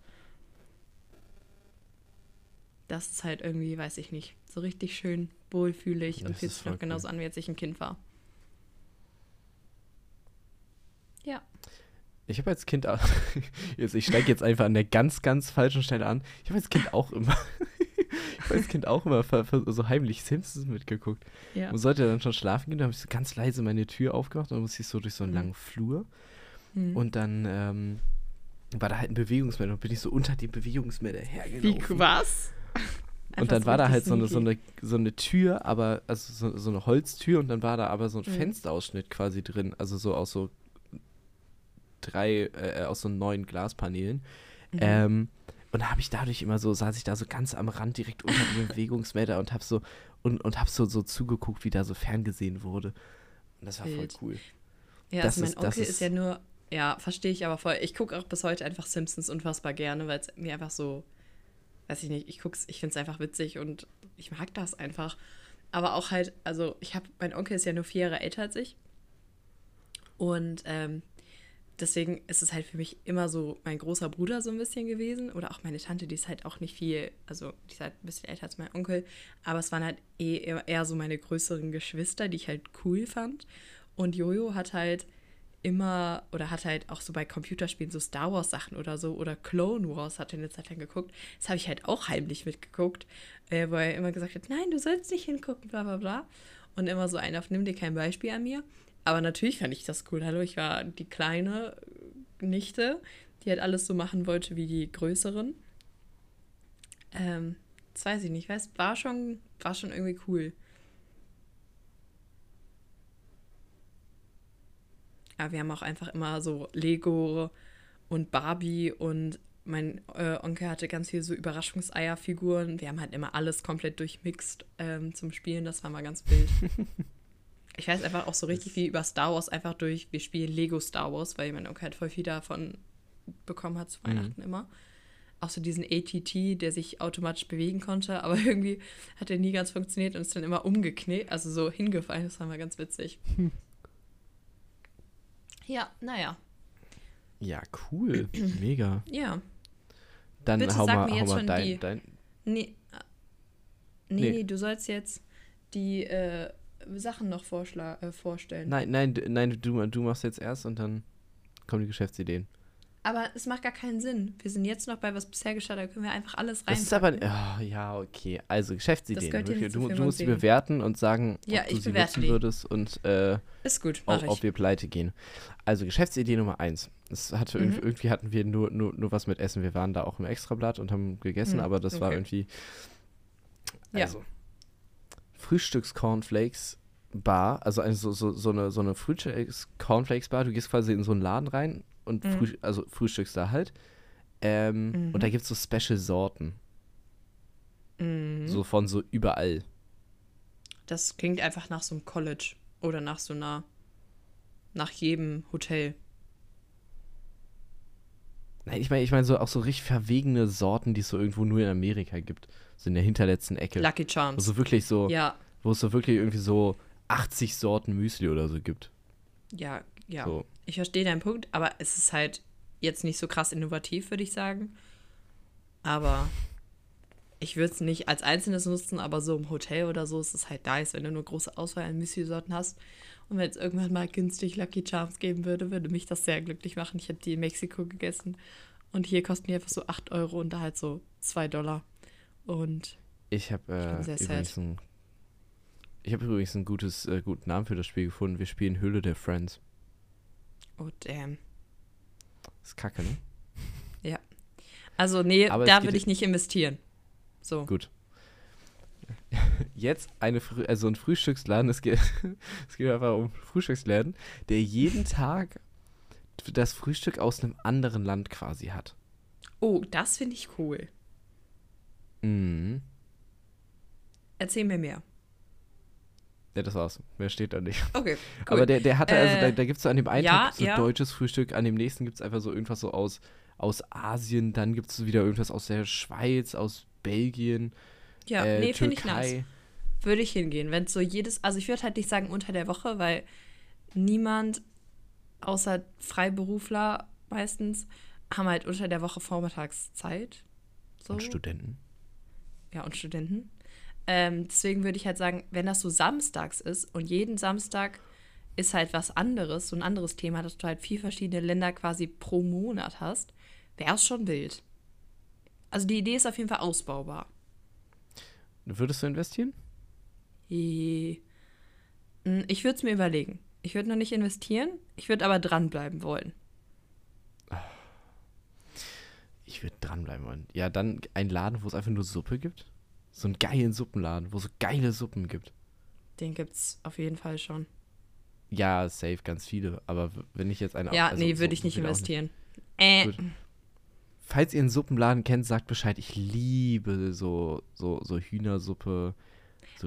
Das ist halt irgendwie, weiß ich nicht, so richtig schön wohlfühlig und Das fühlt ist sich noch genauso an, wie als ich ein Kind war. Ja. Ich habe als Kind auch, jetzt, ich steige jetzt einfach an der ganz, ganz falschen Stelle an. Ich habe als Kind auch immer, ich habe als Kind auch immer so heimlich Simpsons mitgeguckt. Ja. Und sollte dann schon schlafen gehen, da habe ich so ganz leise meine Tür aufgemacht und dann musste ich so durch so einen Mhm. langen Flur. Hm. Und dann ähm, war da halt ein Bewegungsmelder und bin ich so unter dem Bewegungsmelder hergelaufen. was? Und dann war da halt so eine, so, eine, so eine Tür, aber, also so, so eine Holztür und dann war da aber so ein Mhm. Fensterausschnitt quasi drin, also so aus so drei, äh, aus so neun Glaspaneelen. Mhm. Ähm, und da habe ich dadurch immer so, saß ich da so ganz am Rand direkt unter dem Bewegungsmelder und hab so, und, und hab so, so zugeguckt, wie da so ferngesehen wurde. Und das war Wild. voll cool. Ja, Das also mein ist- Onkel ist, ist- ja nur, ja, verstehe ich aber voll. Ich gucke auch bis heute einfach Simpsons unfassbar gerne, weil es mir einfach so, weiß ich nicht, ich guck's, ich finde es einfach witzig und ich mag das einfach. Aber auch halt, also ich habe, mein Onkel ist ja nur vier Jahre älter als ich. Und ähm, deswegen ist es halt für mich immer so mein großer Bruder so ein bisschen gewesen. Oder auch meine Tante, die ist halt auch nicht viel, also die ist halt ein bisschen älter als mein Onkel. Aber es waren halt eh eher so meine größeren Geschwister, die ich halt cool fand. Und Jojo hat halt immer oder hat halt auch so bei Computerspielen so Star Wars Sachen oder so oder Clone Wars hat er eine Zeit lang geguckt. Das habe ich halt auch heimlich mitgeguckt, äh, wo er immer gesagt hat, nein, du sollst nicht hingucken, bla bla bla. Und immer so ein auf, nimm dir kein Beispiel an mir. Aber natürlich fand ich das cool. Hallo, ich war die kleine Nichte, die halt alles so machen wollte wie die größeren. Ähm, das weiß ich nicht, ich weiß, war schon, war schon irgendwie cool. Aber wir haben auch einfach immer so Lego und Barbie und mein äh, Onkel hatte ganz viel so Überraschungseierfiguren. Wir haben halt immer alles komplett durchmixt ähm, zum Spielen. Das war mal ganz wild. ich weiß einfach auch so richtig viel über Star Wars einfach durch. Wir spielen Lego Star Wars, weil mein Onkel halt voll viel davon bekommen hat zu Weihnachten immer. Auch so diesen ATT, der sich automatisch bewegen konnte, aber irgendwie hat er nie ganz funktioniert und ist dann immer umgeknickt, also so hingefallen. Das war mal ganz witzig. Ja, naja. Ja, cool. Mega. Ja. Dann Bitte hau sag mal, mir hau jetzt mal schon dein, die- dein. Nee, äh, nee, Nee. nee, du sollst jetzt die äh, Sachen noch äh, vorstellen. Nein, nein, nein, du, du machst jetzt erst und dann kommen die Geschäftsideen. Aber es macht gar keinen Sinn. Wir sind jetzt noch bei was bisher geschah, da können wir einfach alles rein. Das ist aber. Oh, ja, okay. Also Geschäftsideen. gehört hier Wirklich, du, du musst sie bewerten und sagen, Ja, ob du ich sie nutzen die. würdest und äh, Ist gut, auch, ob wir pleite gehen. Also Geschäftsidee Nummer eins. Es hatte Mhm. irgendwie, irgendwie hatten wir nur, nur, nur was mit Essen. Wir waren da auch im Extrablatt und haben gegessen, Mhm, aber das war okay. irgendwie. Ja. Also. Frühstücks-Cornflakes Bar, also eine, so, so, so eine, so eine Frühstücks-Cornflakes-Bar. Du gehst quasi in so einen Laden rein und Mhm. früh, also frühstückst da halt. Ähm, Mhm. Und da gibt es so Special-Sorten. Mhm. So von so überall. Das klingt einfach nach so einem College oder nach so einer, nach jedem Hotel. Nein, ich meine, ich meine so auch so richtig verwegene Sorten, die es so irgendwo nur in Amerika gibt. So in der hinterletzten Ecke. Lucky Charms. Also wirklich so, ja, wo es so wirklich irgendwie so 80 Sorten Müsli oder so gibt. ja, ja. So. Ich verstehe deinen Punkt, aber es ist halt jetzt nicht so krass innovativ, würde ich sagen. Aber ich würde es nicht als einzelnes nutzen, aber so im Hotel oder so ist es halt nice, wenn du eine große Auswahl an Müsli-Sorten hast. Und wenn es irgendwann mal günstig Lucky Charms geben würde, würde mich das sehr glücklich machen. Ich habe die in Mexiko gegessen und hier kosten die einfach so 8 Euro und da halt so 2 Dollar. Und Ich habe äh, übrigens ein, ich habe übrigens einen gutes, äh, guten Namen für das Spiel gefunden. Wir spielen Höhle der Friends. Oh damn. ist kacke, ne? Also nee, Aber da würde ich nicht investieren. So. Gut. Jetzt eine Früh also ein Frühstücksladen, es geht, es geht einfach um Frühstücksladen, der jeden Tag das Frühstück aus einem anderen Land quasi hat. Oh, das finde ich cool. Mhm. Erzähl mir mehr. Ja, das war's. Mehr steht da nicht. Okay, cool. Aber der, der hatte, also da, Äh, da gibt es so an dem einen ja, Tag so ja. deutsches Frühstück, an dem nächsten gibt es einfach so irgendwas so aus, aus Asien, dann gibt es wieder irgendwas aus der Schweiz, aus Belgien, ja, äh, nee, finde ich nice. Würde ich hingehen, wenn es so jedes, also ich würde halt nicht sagen unter der Woche, weil niemand außer Freiberufler meistens haben halt unter der Woche Vormittagszeit. So. Und Studenten. Ja, und Studenten. Ähm, deswegen würde ich halt sagen, wenn das so samstags ist und jeden Samstag ist halt was anderes, so ein anderes Thema, dass du halt vier verschiedene Länder quasi pro Monat hast, wäre es schon wild. Also die Idee ist auf jeden Fall ausbaubar. Würdest du investieren? Hm, Ich würde es mir überlegen. Ich würde noch nicht investieren, ich würde aber dranbleiben wollen. Ich würde dranbleiben wollen. Ja, dann ein Laden, wo es einfach nur Suppe gibt. So einen geilen Suppenladen, wo es so geile Suppen gibt. Den gibt's auf jeden Fall schon. Ja, safe, ganz viele. Aber wenn ich jetzt eine Ja, also nee, so- würde ich nicht investieren. Äh, Gut. Falls ihr einen Suppenladen kennt, sagt Bescheid. Ich liebe so, so, so Hühnersuppe,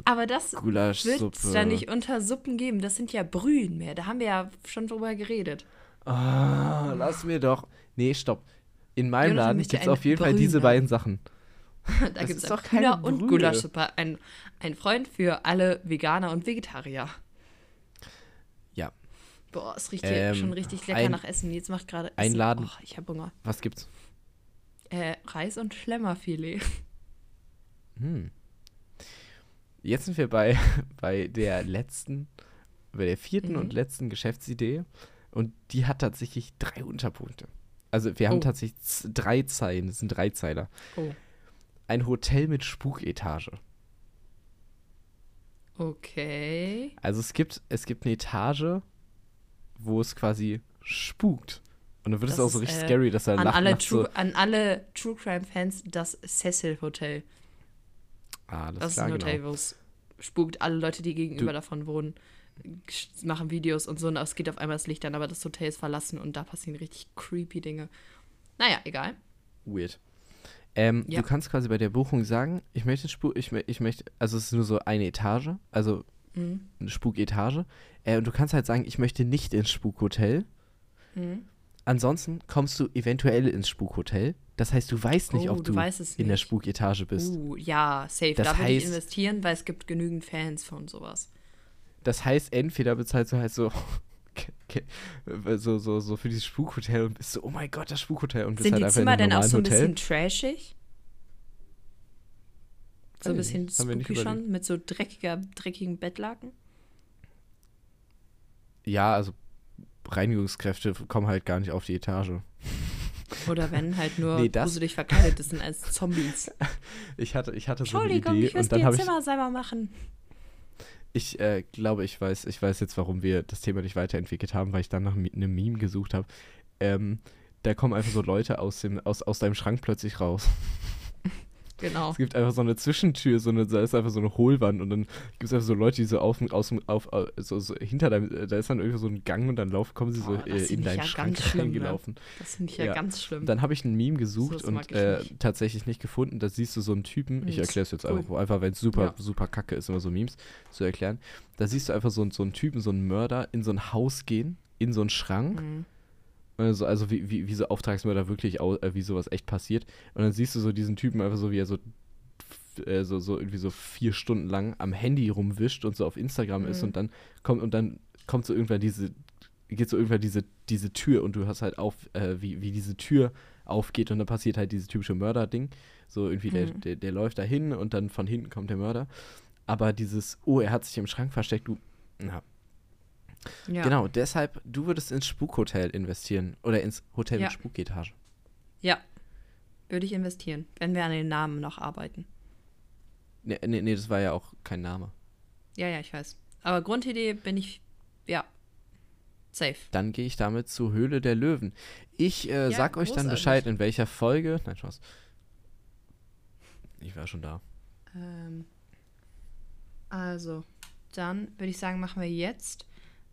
aber das wird es da nicht unter Suppen geben. Das sind ja Brühen mehr. Da haben wir ja schon drüber geredet. Ah, lass mir doch. Nee, stopp. In meinem Jonathan Laden gibt es auf jeden Fall diese Brühe. beiden Sachen. Da gibt es doch einfach keine und. Gulaschsuppe. Ein, ein Freund für alle Veganer und Vegetarier. Ja. Boah, es riecht Ähm, hier schon richtig lecker ein- nach Essen. Jetzt macht gerade ein Essen- Laden- Oh, ich habe Hunger. Was gibt's? Äh, Reis und Schlemmerfilet. Hm. Jetzt sind wir bei, bei der letzten, bei der vierten Mhm. und letzten Geschäftsidee. Und die hat tatsächlich drei Unterpunkte. Also wir haben Oh. tatsächlich drei Zeilen, das sind drei Zeiler. Oh. Ein Hotel mit Spuketage. Okay. Also es gibt, es gibt eine Etage, wo es quasi spukt. Und dann wird es Das auch so ist, richtig äh, scary, dass er An alle, nachts so, True, an alle True Crime Fans das Cecil Hotel. ah, alles Das klar, ist ein Hotel, genau. wo es spukt. Alle Leute, die gegenüber Du- davon wohnen, machen Videos und so. Und es geht auf einmal das Licht an, aber das Hotel ist verlassen und da passieren richtig creepy Dinge. Naja, egal. Weird. Ähm, Ja. Du kannst quasi bei der Buchung sagen, ich möchte Spuk, ich, ich möchte, also es ist nur so eine Etage, also Mhm. eine Spuketage. Äh, und du kannst halt sagen, ich möchte nicht ins Spukhotel. Mhm. Ansonsten kommst du eventuell ins Spukhotel. Das heißt, du weißt nicht, Oh, ob du in der nicht. Spuketage bist. Uh, ja, safe. Das da würde ich investieren, weil es gibt genügend Fans von sowas. Das heißt, entweder bezahlst du halt so, so, so, so für dieses Spukhotel und bist so, oh mein Gott, das Spukhotel und bist Sind halt die einfach in Zimmer einem denn auch so ein normalen bisschen trashig? So ein ich bisschen spooky schon, mit so dreckiger, dreckigen Bettlaken? Ja, also Reinigungskräfte kommen halt gar nicht auf die Etage. Oder wenn halt nur Nee, das- gruselig verkleidet sind als Zombies. Ich hatte, ich hatte so eine Entschuldigung, Idee ich und müsste dann ihr habe ich, Zimmer selber machen. Ich äh, glaube, ich weiß, ich weiß jetzt, warum wir das Thema nicht weiterentwickelt haben, weil ich dann nach einem Meme gesucht habe. Ähm, da kommen einfach so Leute aus, dem, aus, aus deinem Schrank plötzlich raus. Genau. Es gibt einfach so eine Zwischentür, so eine, da ist einfach so eine Hohlwand und dann gibt es einfach so Leute, die so auf, aus, auf, auf so, so hinter deinem, äh, da ist dann irgendwie so ein Gang und dann laufen, kommen sie so Boah, das äh, in deinen ja Schrank ne? reingelaufen. Das finde ich ja, Ja. ganz schlimm. Dann habe ich ein Meme gesucht mag und äh, nicht. tatsächlich nicht gefunden. Da siehst du so einen Typen. Ich erkläre es jetzt cool. einfach, einfach weil es super, Ja. super kacke ist, immer so Memes zu erklären. Da siehst du einfach so, einen- so einen Typen, so einen Mörder in so ein Haus gehen, in so einen Schrank. Mhm. Also, also wie, wie, wie so Auftragsmörder wirklich, äh, wie sowas echt passiert. Und dann siehst du so diesen Typen einfach so, wie er so, äh, so, so irgendwie so vier Stunden lang am Handy rumwischt und so auf Instagram ist Mhm. und dann kommt und dann kommt so irgendwann diese, geht so irgendwann diese, diese Tür und du hast halt auf, äh, wie, wie diese Tür aufgeht und dann passiert halt dieses typische Mörder-Ding. So irgendwie, der, Mhm. der, der läuft da hin und dann von hinten kommt der Mörder. Aber dieses, oh, er hat sich im Schrank versteckt, du, na, Ja. Genau, deshalb, du würdest ins Spukhotel investieren oder ins Hotel Ja. mit Spuketage. Ja. Würde ich investieren, wenn wir an den Namen noch arbeiten. Nee, nee, nee, das war ja auch kein Name. Ja, ja, ich weiß. Aber Grundidee bin ich, ja, safe. Dann gehe ich damit zur Höhle der Löwen. Ich äh, Ja, sag euch dann großartig. Bescheid, in welcher Folge. Nein, Spaß. Ich war schon da. Ähm, also, dann würde ich sagen, machen wir jetzt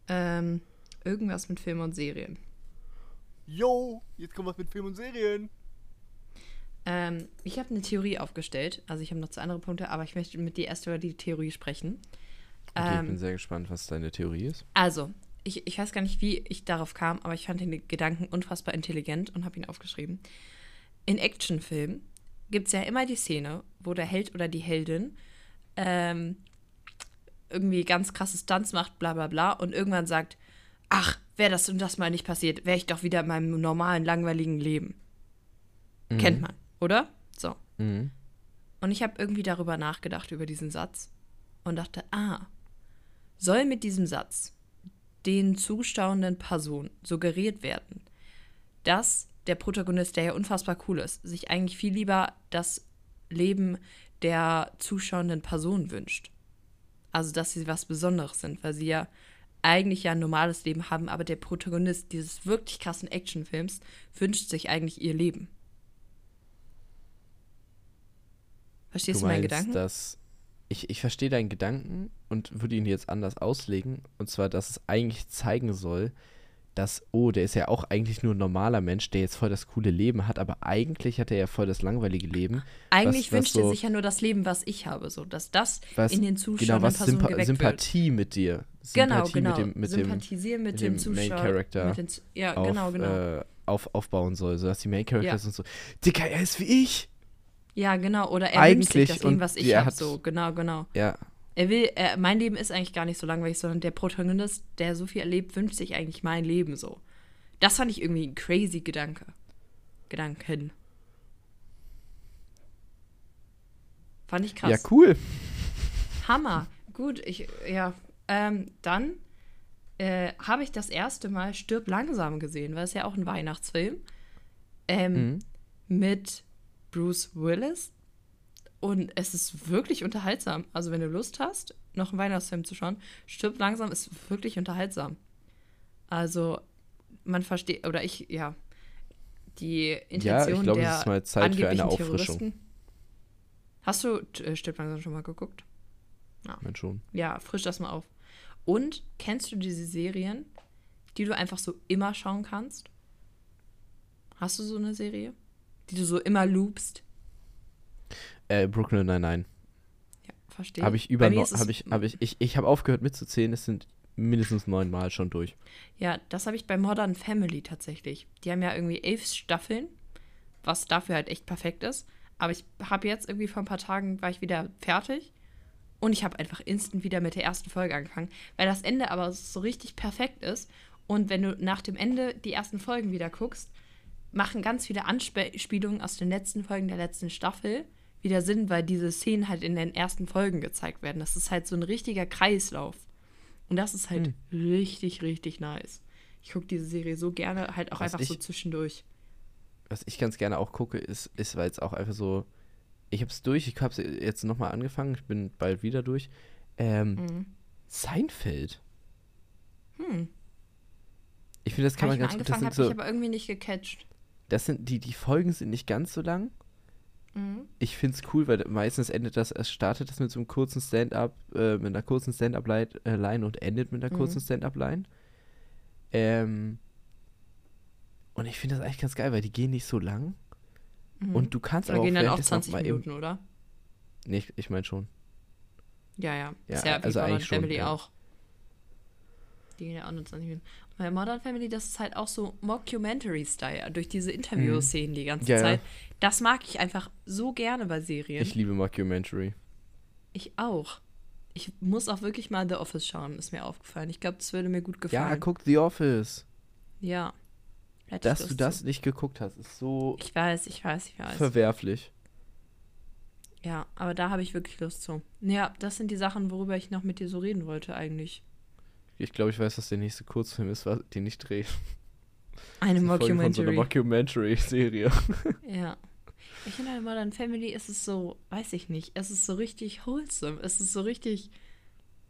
ähm, irgendwas mit Film und Serien. Yo, jetzt kommt was mit Film und Serien. Ähm, ich habe eine Theorie aufgestellt. Also ich habe noch zwei andere Punkte, aber ich möchte mit dir erst über die Theorie sprechen. Okay, ich Ähm, bin sehr gespannt, was deine Theorie ist. Also, ich, ich weiß gar nicht, wie ich darauf kam, aber ich fand den Gedanken unfassbar intelligent und habe ihn aufgeschrieben. In Actionfilmen gibt es ja immer die Szene, wo der Held oder die Heldin ähm, irgendwie ganz krasse Stunts macht, bla bla bla, und irgendwann sagt, ach, wäre das und das mal nicht passiert, wäre ich doch wieder in meinem normalen, langweiligen Leben. Kennt man, oder? So. Mhm. Und ich habe irgendwie darüber nachgedacht, über diesen Satz und dachte, ah, soll mit diesem Satz den zuschauenden Personen suggeriert werden, dass der Protagonist, der ja unfassbar cool ist, sich eigentlich viel lieber das Leben der zuschauenden Person wünscht. Also, dass sie was Besonderes sind, weil sie ja eigentlich ja ein normales Leben haben, aber der Protagonist dieses wirklich krassen Actionfilms wünscht sich eigentlich ihr Leben. Verstehst du, meinen Gedanken? dass ich, ich verstehe deinen Gedanken und würde ihn jetzt anders auslegen. Und zwar, dass es eigentlich zeigen soll, dass, oh, der ist ja auch eigentlich nur ein normaler Mensch, der jetzt voll das coole Leben hat, aber eigentlich hat er ja voll das langweilige Leben. Eigentlich was, was wünscht er sich ja nur das Leben, was ich habe, so dass das was, in den genau, Zuschauenden was Personen Sympa Sympathie mit dir. Genau, Sympathie genau. Mit dem, mit Sympathisieren mit, mit dem, dem Zuschauer. Main Character mit den, ja, auf, genau, genau. Äh, auf, aufbauen soll, sodass die Main Characters Ja. und so, Dicker, er ist wie ich. ja, genau. Oder er wünscht sich Eigentlich das Leben, was ich habe, so. Genau, genau. Ja, Er will, er, mein Leben ist eigentlich gar nicht so langweilig, sondern der Protagonist, der so viel erlebt, wünscht sich eigentlich mein Leben so. Das fand ich irgendwie ein crazy Gedanke. Gedanken. Fand ich krass. ja, cool. Hammer. Gut, ich, ja. Ähm, dann äh, habe ich das erste Mal Stirb langsam gesehen, weil es ja auch ein Weihnachtsfilm. Ähm, Mhm. Mit Bruce Willis. Und es ist wirklich unterhaltsam. Also, wenn du Lust hast, noch einen Weihnachtsfilm zu schauen, Stirb langsam ist wirklich unterhaltsam. Also, man versteht, oder ich, ja, die Intention glaube, es der ist mal Zeit für eine Auffrischung. Terroristen. Hast du äh, Stirb langsam schon mal geguckt? Mein schon. Ja, frisch das mal auf. Und kennst du diese Serien, die du einfach so immer schauen kannst? Hast du so eine Serie, die du so immer loopst? Äh, Brooklyn Nine-Nine. Ja, verstehe. Habe ich über, no, habe ich, habe ich, ich, ich habe aufgehört mitzuzählen, es sind mindestens neunmal schon durch. Ja, das habe ich bei Modern Family tatsächlich. Die haben ja irgendwie elf Staffeln, was dafür halt echt perfekt ist. Aber ich habe jetzt irgendwie vor ein paar Tagen war ich wieder fertig und ich habe einfach instant wieder mit der ersten Folge angefangen, weil das Ende aber so richtig perfekt ist. Und wenn du nach dem Ende die ersten Folgen wieder guckst, machen ganz viele Anspielungen aus den letzten Folgen der letzten Staffel wieder Sinn, weil diese Szenen halt in den ersten Folgen gezeigt werden. Das ist halt so ein richtiger Kreislauf. Und das ist halt richtig, richtig nice. Ich gucke diese Serie so gerne, halt auch Was einfach so ich- zwischendurch. Was ich ganz gerne auch gucke, ist, ist weil es auch einfach so, ich habe es durch, ich habe es jetzt nochmal angefangen, ich bin bald wieder durch. Ähm, Mhm. Seinfeld. Hm. Ich finde, das kann Hab man ich ganz gut, das angefangen, sind habe ich so, aber irgendwie nicht gecatcht. das sind, die, die Folgen sind nicht ganz so lang. Mhm. Ich finde es cool, weil meistens endet das, es startet das mit so einem kurzen Stand-up, äh, mit einer kurzen Stand-up-Line und endet mit einer Mhm. kurzen Stand-up-Line. Ähm, und ich finde das eigentlich ganz geil, weil die gehen nicht so lang. Mhm. Und du kannst aber gehen auch dann auch währenddessen 20 mal im- Minuten, oder? Nee, ich, ich meine schon. Ja, ja. Ja, ja also eigentlich schon, Family ja. auch. Die gehen ja auch nur 20 Minuten. Bei Modern Family, das ist halt auch so Mockumentary-Style, durch diese Interview-Szenen die ganze. Ja, ja. Zeit. Das mag ich einfach so gerne bei Serien. Ich liebe Mockumentary. Ich auch. Ich muss auch wirklich mal The Office schauen, ist mir aufgefallen. Ich glaube, das würde mir gut Ja, gefallen. guck The Office. Ja. Dass du das zu. nicht geguckt hast, ist so Ich weiß, ich weiß, ich weiß. verwerflich. Ja, aber da habe ich wirklich Lust zu. Ja, das sind die Sachen, worüber ich noch mit dir so reden wollte eigentlich. Ich glaube, ich weiß, was der nächste Kurzfilm ist, den ich drehe. Eine Von so Mockumentary. Mockumentary-Serie. Ja. Ich finde bei Modern Family ist es so, weiß ich nicht, es ist so richtig wholesome. Es ist so richtig,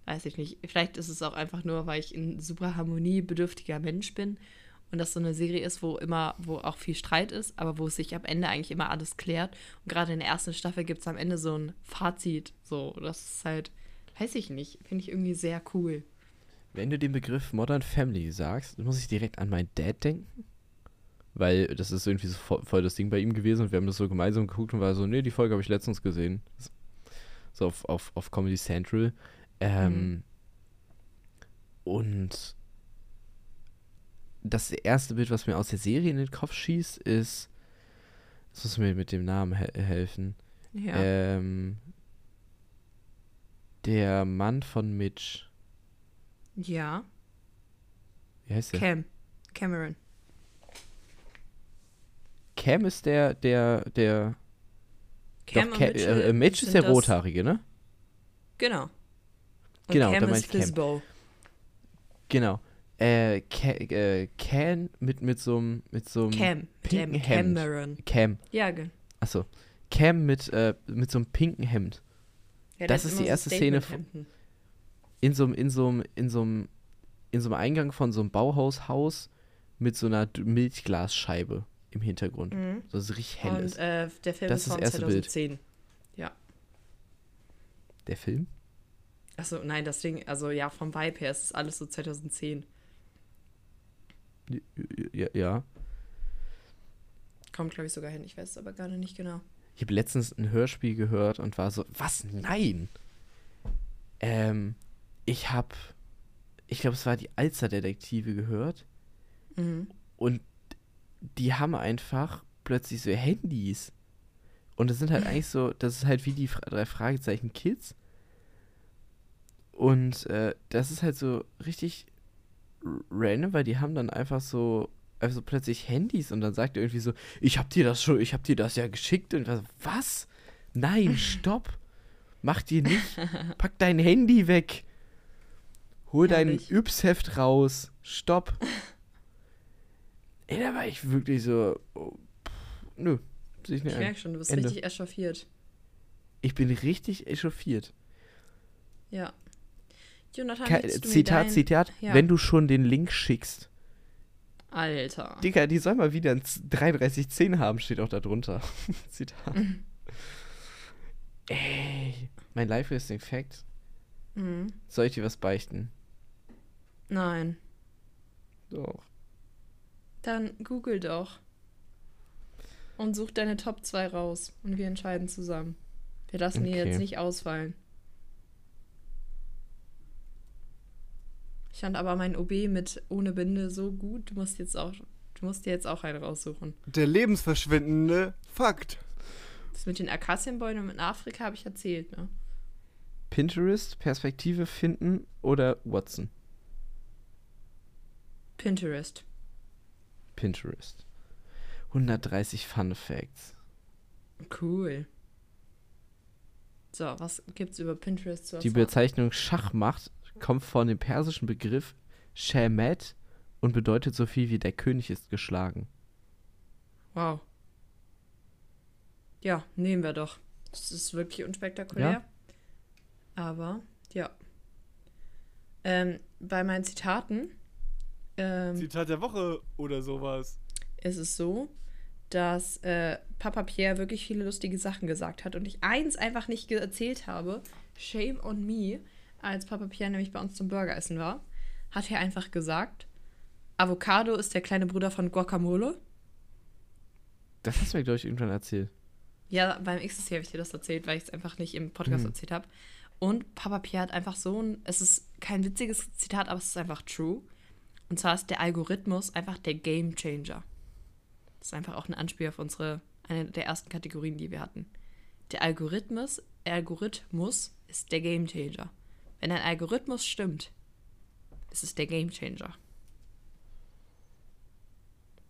weiß ich nicht. Vielleicht ist es auch einfach nur, weil ich ein super harmoniebedürftiger Mensch bin und das so eine Serie ist, wo immer, wo auch viel Streit ist, aber wo es sich am Ende eigentlich immer alles klärt. Und gerade in der ersten Staffel gibt es am Ende so ein Fazit. So, das ist halt, weiß ich nicht, finde ich irgendwie sehr cool. Wenn du den Begriff Modern Family sagst, muss ich direkt an meinen Dad denken. Weil das ist irgendwie so voll, voll das Ding bei ihm gewesen und wir haben das so gemeinsam geguckt und war so, nee, die Folge habe ich letztens gesehen. So auf, auf, auf Comedy Central. Ähm, Mhm. Und das erste Bild, was mir aus der Serie in den Kopf schießt, ist. Das muss mir mit dem Namen he helfen. Ja. Ähm, der Mann von Mitch. Ja. Wie heißt der? Cam. Cameron. Cam ist der, der, der. Cam doch, und Ca- Mitchell äh, Mitch ist der das- Rothaarige, ne? Genau. Und Genau, da Cam ist ich Cam. Fizbo. Genau. Äh, Ca äh, Can mit, mit so einem mit so einem Cam. pinken Cam Hemd. Cameron. Cam. Ja, ge- Achso. Cam mit, äh, mit so einem pinken Hemd. ja Das hat ist die erste Szene Statement-Hemden. In so einem, in so einem, in so einem, in so einem Eingang von so einem Bauhaushaus mit so einer Milchglasscheibe im Hintergrund. Mhm. So dass es richtig hell Und ist. äh, der Film Das ist von das erste Bild. 2010. Der Film? Achso, nein, das Ding, also ja, vom Vibe her ist es alles so 2010. Ja. ja. Kommt, glaube ich, sogar hin. Ich weiß es aber gerade nicht genau. Ich habe letztens ein Hörspiel gehört und war so, was? Nein! Ähm, ich habe, ich glaube, es war die Alster-Detektive gehört Mhm. und die haben einfach plötzlich so Handys. Und das sind halt eigentlich so, das ist halt wie die drei Fragezeichen Kids. Und äh, das ist halt so richtig random, weil die haben dann einfach so, einfach so plötzlich Handys und dann sagt er irgendwie so, ich hab dir das schon, ich hab dir das ja geschickt und was, was? Nein, stopp! Mach dir nicht! Pack dein Handy weg! Hol dein Herrlich. Yps-Heft raus! Stopp! Ey, da war ich wirklich so, oh, pff, nö, sehe ich nicht Ich merke schon, du bist Ende. richtig echauffiert. Ich bin richtig echauffiert. Ja. Jonathan, Ke Zitat, dein- Zitat, Ja. wenn du schon den Link schickst. Alter. Digga, die soll mal wieder ein 3310 haben, steht auch da drunter. Zitat. Mhm. Ey, mein Life is in Fact. Mhm. Soll ich dir was beichten? Nein. Doch. Dann google doch. Und such deine Top 2 raus. Und wir entscheiden zusammen. Wir lassen die Okay. jetzt nicht ausfallen. Ich fand aber mein OB mit ohne Binde so gut. Du musst jetzt auch, du musst dir jetzt auch einen raussuchen. Der lebensverschwindende Fakt. Das mit den Akazienbäumen in Afrika habe ich erzählt, ne? Pinterest, Perspektive finden oder Watson? Pinterest. Pinterest. 130 Fun Facts. Cool. So, was gibt's über Pinterest zu Die erfahren? Bezeichnung Schachmacht kommt von dem persischen Begriff Shamet und bedeutet so viel wie der König ist geschlagen. Wow. Ja, nehmen wir doch. Das ist wirklich unspektakulär. Ja. Aber, ja. Ähm, bei meinen Zitaten ähm, Zitat der Woche oder sowas. ist es so, dass äh, Papa Pierre wirklich viele lustige Sachen gesagt hat und ich eins einfach nicht erzählt habe. Shame on me. Als Papa Pierre nämlich bei uns zum Burgeressen war, hat er einfach gesagt, Avocado ist der kleine Bruder von Guacamole. Das hast du mir, glaube ich, irgendwann erzählt. Ja, beim XSC habe ich dir das erzählt, weil ich es einfach nicht im Podcast Mhm. erzählt habe. Und Papa Pierre hat einfach so ein, es ist kein witziges Zitat, aber es ist einfach true. Und zwar ist der Algorithmus einfach der Game Changer. Das ist einfach auch ein Anspiel auf unsere, eine der ersten Kategorien, die wir hatten. Der Algorithmus, Algorithmus ist der Game Changer. Wenn ein Algorithmus stimmt, ist es der Game Changer.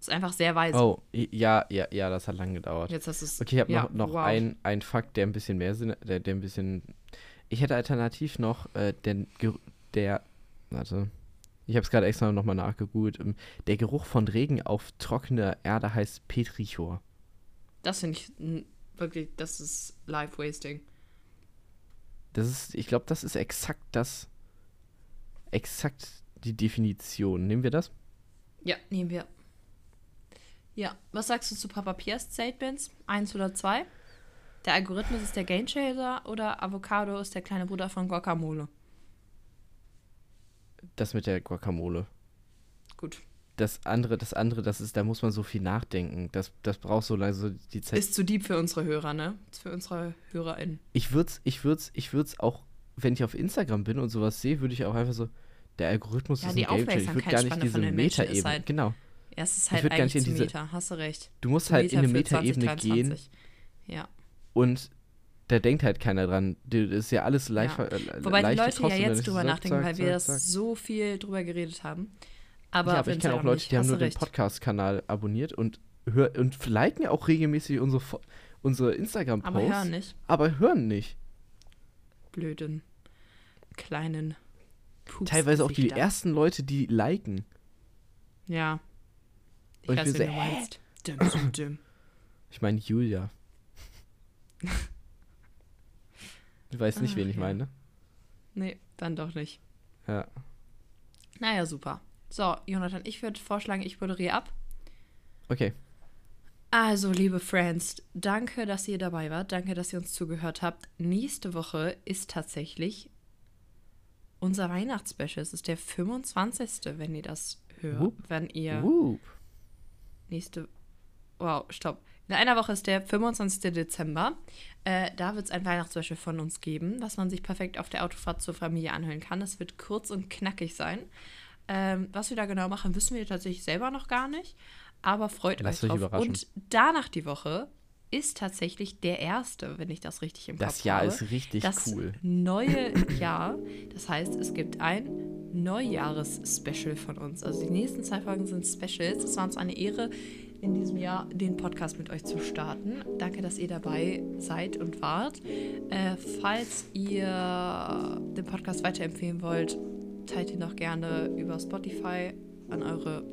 Ist einfach sehr weise. Oh, ja, ja, ja, das hat lange gedauert. Jetzt hast du es. Okay, ich habe ja, noch, noch wow. ein, ein Fakt, der ein bisschen mehr Sinn, der, der ein bisschen. Ich hätte alternativ noch äh, den, der, warte, ich habe es gerade extra nochmal nachgegoogelt. ähm, Der Geruch von Regen auf trockener Erde heißt Petrichor. Das finde ich wirklich, das ist Life Wasting. Das ist, ich glaube, das ist exakt das, exakt die Definition. Nehmen wir das? Ja, nehmen wir. Ja, was sagst du zu Papa Piers Statements? Eins oder zwei? Der Algorithmus ist der Gamechanger oder Avocado ist der kleine Bruder von Guacamole? Das mit der Guacamole. Gut. Das andere, das andere, das ist, da muss man so viel nachdenken. Das, das braucht so lange so die Zeit. Ist zu deep für unsere Hörer, ne? Für unsere HörerInnen. Ich würde es, ich würde ich würde auch, wenn ich auf Instagram bin und sowas sehe, würde ich auch einfach so, der Algorithmus Ja, ist ein Gamechanger. Ich würde gar nicht diese Metaebene. halt- Genau. Ja, es ist Ich halt gar eigentlich nicht zu in diese- Meta, hast du recht. Du musst Zu halt in eine Metaebene gehen 2023. Ja. und da denkt halt keiner dran. Das ist ja alles live. Ja. Äh, Wobei die Leute Kost ja jetzt drüber zack, nachdenken, zack, weil wir zack, das so viel drüber geredet haben. Aber, ja, aber ich kenne auch Leute, nicht. die haben nur du den recht. Podcast-Kanal abonniert und, hör, und liken auch regelmäßig unsere, unsere Aber Instagram-Posts. hören nicht. aber hören nicht. Blöden. Kleinen. Pups Teilweise auch die Gesichter. ersten Leute, die liken. Ja. Ich Und ich weiß, wen so, du meinst. Ich meine Julia. Du weißt nicht, Ach, wen ich meine. Nee, dann doch nicht. Ja. Naja, super. So, Jonathan, ich würde vorschlagen, ich moderiere ab. Okay. Also, liebe Friends, danke, dass ihr dabei wart. Danke, dass ihr uns zugehört habt. Nächste Woche ist tatsächlich unser Weihnachtsspecial. Es ist der 25., wenn ihr das hört. Wupp. Wenn ihr Whoop. nächste. Wow, stopp. In einer Woche ist der 25. Dezember. Äh, da wird es ein Weihnachtsspecial von uns geben, was man sich perfekt auf der Autofahrt zur Familie anhören kann. Es wird kurz und knackig sein. Ähm, was wir da genau machen, wissen wir tatsächlich selber noch gar nicht. Aber freut Lasst euch euch drauf. überraschen. Und danach die Woche ist tatsächlich der erste, wenn ich das richtig im Das Kopf Jahr habe. ist richtig das cool. neue Jahr. Das heißt, es gibt ein Neujahres-Special von uns. Also die nächsten zwei Folgen sind Specials. Es war uns eine Ehre, in diesem Jahr den Podcast mit euch zu starten. Danke, dass ihr dabei seid und wart. Äh, falls ihr den Podcast weiterempfehlen wollt, teilt ihn doch gerne über Spotify an eure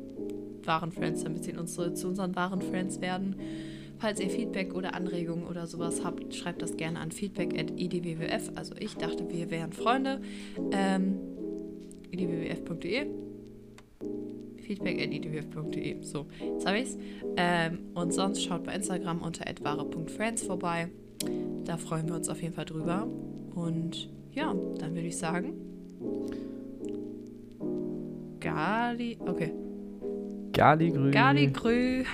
wahren Friends, damit sie unsere, zu unseren wahren Friends werden. Falls ihr Feedback oder Anregungen oder sowas habt, schreibt das gerne an feedback.edwwf. Also ich dachte, wir wären Freunde. Ähm, edwwf.de feedback.edwf.de So, jetzt habe ich's. Ähm, und sonst schaut bei Instagram unter @wahre.friends vorbei. Da freuen wir uns auf jeden Fall drüber. Und ja, dann würde ich sagen. Gali. Okay. Gali Grün. Gali Grü.